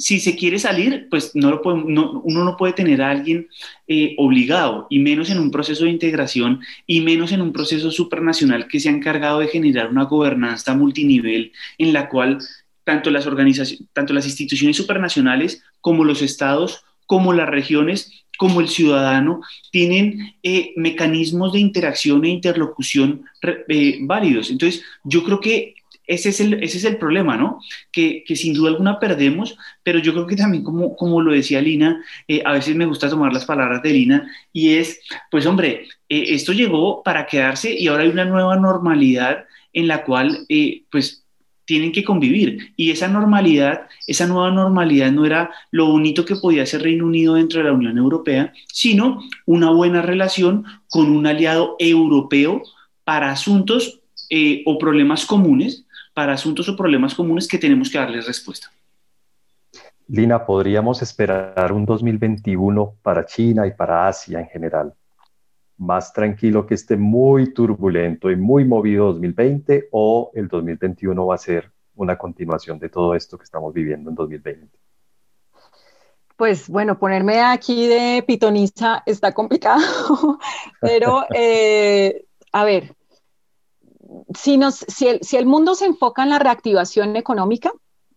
si se quiere salir, pues no lo uno no puede tener a alguien eh, obligado, y menos en un proceso de integración, y menos en un proceso supranacional que se ha encargado de generar una gobernanza multinivel en la cual tanto las organizaciones, tanto las instituciones supranacionales como los estados, como las regiones, como el ciudadano, tienen eh, mecanismos de interacción e interlocución eh, válidos. Entonces, yo creo que ese es el, ese es el problema, ¿no? Que, que, sin duda alguna perdemos, pero yo creo que también, como, como lo decía Lina, eh, a veces me gusta tomar las palabras de Lina, y es, pues hombre, eh, esto llegó para quedarse y ahora hay una nueva normalidad en la cual, eh, pues, tienen que convivir. Y esa normalidad, esa nueva normalidad no era lo bonito que podía ser Reino Unido dentro de la Unión Europea, sino una buena relación con un aliado europeo para asuntos o problemas comunes para asuntos o problemas comunes que tenemos que darles respuesta. Lina, ¿podríamos esperar un 2021 para China y para Asia en general? ¿Más tranquilo que esté muy turbulento y muy movido 2020 o el 2021 va a ser una continuación de todo esto que estamos viviendo en 2020? Pues bueno, ponerme aquí de pitoniza está complicado, *laughs* pero eh, a ver, si, el, mundo se enfoca en la reactivación económica,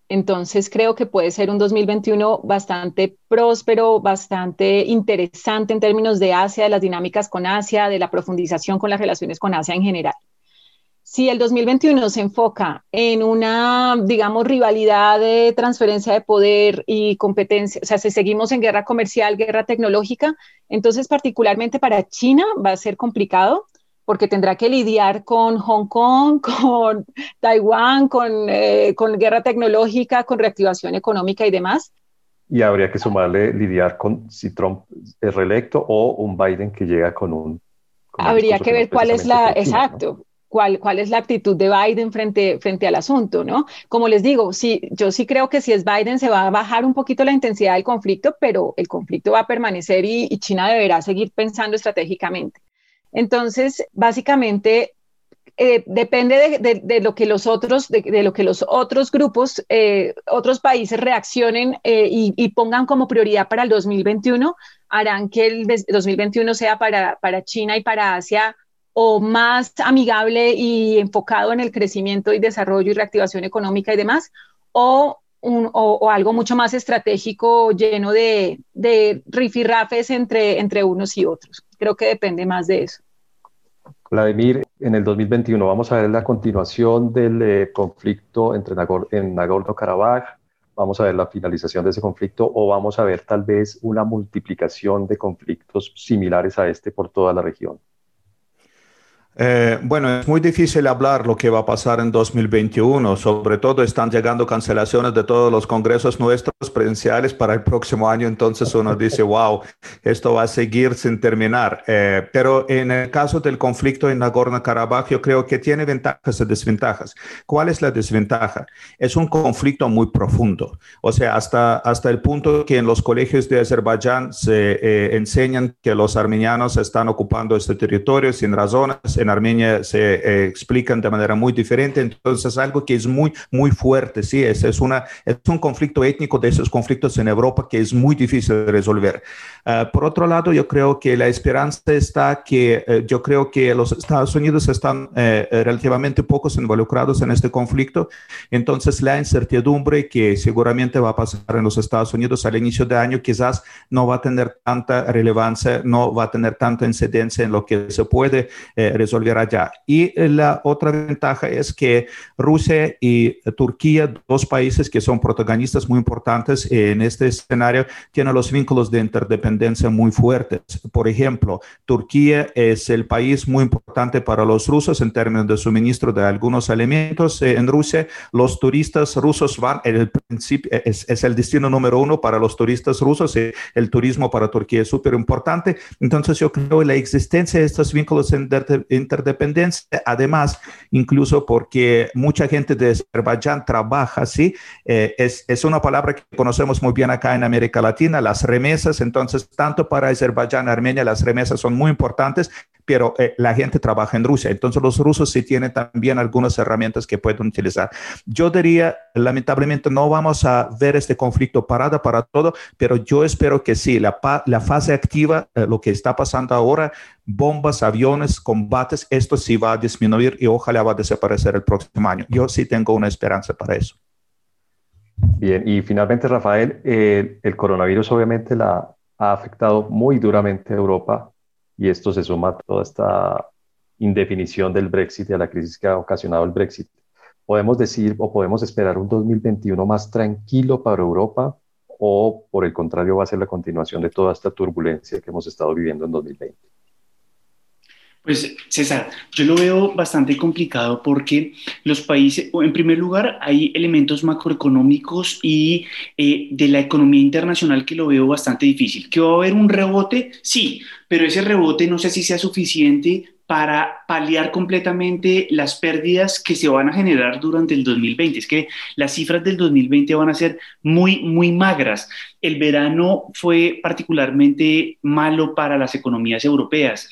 entonces creo que puede ser un 2021 bastante próspero, bastante interesante en términos de Asia, de las dinámicas con Asia, de la profundización con las relaciones con Asia en general. Si el 2021 se enfoca en una, digamos, rivalidad de transferencia de poder y competencia, o sea, si seguimos en guerra comercial, guerra tecnológica, entonces particularmente para China va a ser complicado porque tendrá que lidiar con Hong Kong, *laughs* con Taiwán, con, eh, con guerra tecnológica, con reactivación económica y demás. Y habría que sumarle lidiar con si Trump es reelecto o un Biden que llega con un... habría que ver cuál es la... exacto. Cuál, cuál, es la actitud de Biden frente, frente al asunto, ¿no? Como les digo, sí, yo sí creo que si es Biden se va a bajar un poquito la intensidad del conflicto, pero el conflicto va a permanecer y China deberá seguir pensando estratégicamente. Entonces, básicamente, eh, depende de, lo que los otros, de, lo que los otros grupos, eh, otros países reaccionen eh, y, pongan como prioridad para el 2021, harán que el 2021 sea para, para China y para Asia o más amigable y enfocado en el crecimiento y desarrollo y reactivación económica y demás, o, o, algo mucho más estratégico lleno de, de rifirrafes entre, entre unos y otros. Creo que depende más de eso. Vladimir, en el 2021 vamos a ver la continuación del eh, conflicto entre en Nagorno-Karabaj, vamos a ver la finalización de ese conflicto o vamos a ver tal vez una multiplicación de conflictos similares a este por toda la región. Eh, bueno, es muy difícil hablar lo que va a pasar en 2021. Sobre todo están llegando cancelaciones de todos los congresos nuestros presenciales para el próximo año. Entonces uno dice, wow, esto va a seguir sin terminar. Eh, pero en el caso del conflicto en Nagorno-Karabaj, yo creo que tiene ventajas y desventajas. ¿Cuál es la desventaja? Es un conflicto muy profundo. O sea, hasta, hasta el punto que en los colegios de Azerbaiyán se eh, enseñan que los armenianos están ocupando este territorio sin razones en Armenia se eh, explican de manera muy diferente, entonces es algo que es muy, muy fuerte, ¿sí? Es, es, una, es un conflicto étnico de esos conflictos en Europa que es muy difícil de resolver. Ah, por otro lado, yo creo que la esperanza está que eh, yo creo que los Estados Unidos están eh, relativamente pocos involucrados en este conflicto, entonces la incertidumbre que seguramente va a pasar en los Estados Unidos al inicio de año quizás no va a tener tanta relevancia, no va a tener tanta incidencia en lo que se puede eh, resolver allá. Y la otra ventaja es que Rusia y Turquía, dos países que son protagonistas muy importantes en este escenario, tienen los vínculos de interdependencia muy fuertes. Por ejemplo, Turquía es el país muy importante para los rusos en términos de suministro de algunos alimentos eh, en Rusia. Los turistas rusos van, el principio es, es el destino número uno para los turistas rusos y el turismo para Turquía es súper importante. Entonces yo creo que la existencia de estos vínculos de interdependencia, además, incluso porque mucha gente de Azerbaiyán trabaja, ¿sí? Eh, es, es una palabra que conocemos muy bien acá en América Latina, las remesas, entonces tanto para Azerbaiyán, Armenia, las remesas son muy importantes pero eh, la gente trabaja en Rusia. Entonces los rusos sí tienen también algunas herramientas que pueden utilizar. Yo diría, lamentablemente no vamos a ver este conflicto parada para todo, pero yo espero que sí, la, la fase activa, eh, lo que está pasando ahora, bombas, aviones, combates, esto sí va a disminuir y ojalá va a desaparecer el próximo año. Yo sí tengo una esperanza para eso. Bien, y finalmente, Rafael, eh, el coronavirus obviamente la ha afectado muy duramente a Europa y esto se suma a toda esta indefinición del Brexit y a la crisis que ha ocasionado el Brexit. ¿Podemos decir o podemos esperar un 2021 más tranquilo para Europa o por el contrario va a ser la continuación de toda esta turbulencia que hemos estado viviendo en 2020? Pues César, yo lo veo bastante complicado porque los países, en primer lugar, hay elementos macroeconómicos y eh, de la economía internacional que lo veo bastante difícil. ¿Que va a haber un rebote? Sí, pero ese rebote no sé si sea suficiente para paliar completamente las pérdidas que se van a generar durante el 2020. Es que las cifras del 2020 van a ser muy, muy magras. El verano fue particularmente malo para las economías europeas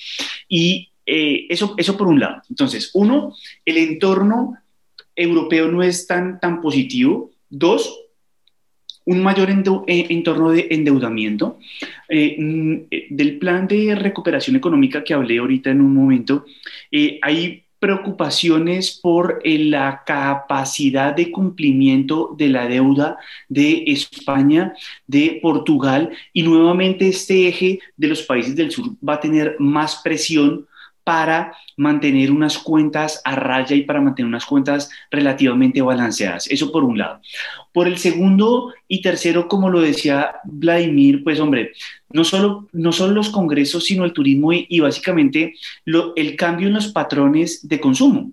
y eh, eso, eso por un lado. Entonces, uno, el entorno europeo no es tan, tan positivo. Dos, un mayor eh, entorno de endeudamiento. Eh, mm, del plan de recuperación económica que hablé ahorita en un momento, hay preocupaciones por la capacidad de cumplimiento de la deuda de España, de Portugal y nuevamente este eje de los países del sur va a tener más presión para mantener unas cuentas a raya y para mantener unas cuentas relativamente balanceadas. Eso por un lado. Por el segundo y tercero, como lo decía Vladimir, pues hombre, no solo, no solo los congresos, sino el turismo y, básicamente el cambio en los patrones de consumo.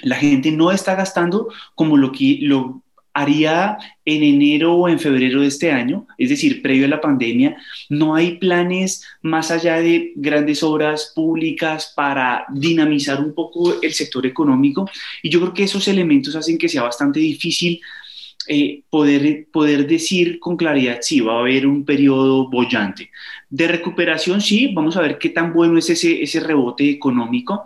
La gente no está gastando como lo que, lo, haría en enero o en febrero de este año, es decir, previo a la pandemia, no hay planes más allá de grandes obras públicas para dinamizar un poco el sector económico. Y yo creo que esos elementos hacen que sea bastante difícil eh, poder, poder decir con claridad si va a haber un periodo bollante. De recuperación, sí, vamos a ver qué tan bueno es ese, ese rebote económico,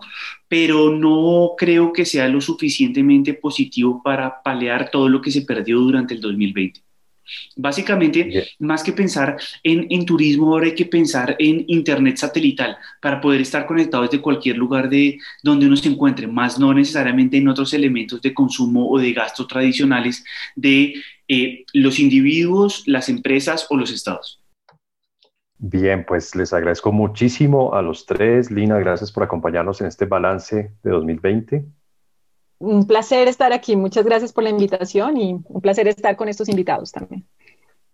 pero no creo que sea lo suficientemente positivo para palear todo lo que se perdió durante el 2020. Básicamente, más que pensar en, turismo, ahora hay que pensar en Internet satelital para poder estar conectados desde cualquier lugar de donde uno se encuentre, más no necesariamente en otros elementos de consumo o de gastos tradicionales de eh, los individuos, las empresas o los estados. Bien, pues les agradezco muchísimo a los tres. Lina, gracias por acompañarnos en este balance de 2020 un placer estar aquí. Muchas gracias por la invitación y un placer estar con estos invitados también.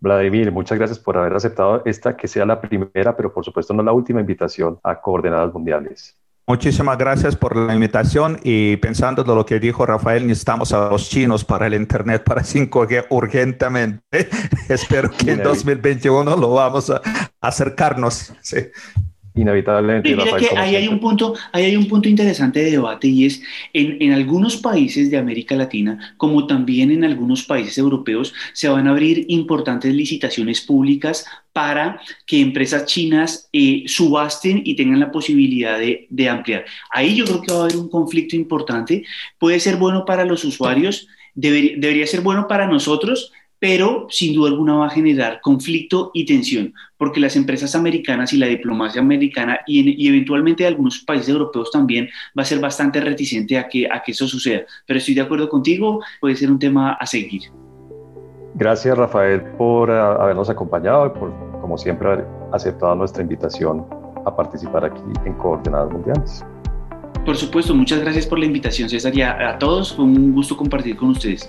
Vladimir, muchas gracias por haber aceptado esta que sea la primera, pero por supuesto no la última invitación a Coordenadas Mundiales. Muchísimas gracias por la invitación y pensando de lo que dijo Rafael, necesitamos a los chinos para el Internet para 5G urgentemente. *laughs* Espero que en 2021 lo vamos a acercarnos. Sí. Inevitablemente. mira que ahí hay, un punto, ahí hay un punto interesante de debate y es en, en, algunos países de América Latina, como también en algunos países europeos, se van a abrir importantes licitaciones públicas para que empresas chinas eh, subasten y tengan la posibilidad de, de ampliar. Ahí yo creo que va a haber un conflicto importante. Puede ser bueno para los usuarios, debería, debería ser bueno para nosotros, pero sin duda alguna va a generar conflicto y tensión, porque las empresas americanas y la diplomacia americana y, eventualmente algunos países europeos también va a ser bastante reticente a que, a que eso suceda. Pero estoy de acuerdo contigo, puede ser un tema a seguir. Gracias Rafael por ah, habernos acompañado y por, como siempre, haber aceptado nuestra invitación a participar aquí en Coordenadas Mundiales. Por supuesto, muchas gracias por la invitación, César, y a todos fue un gusto compartir con ustedes.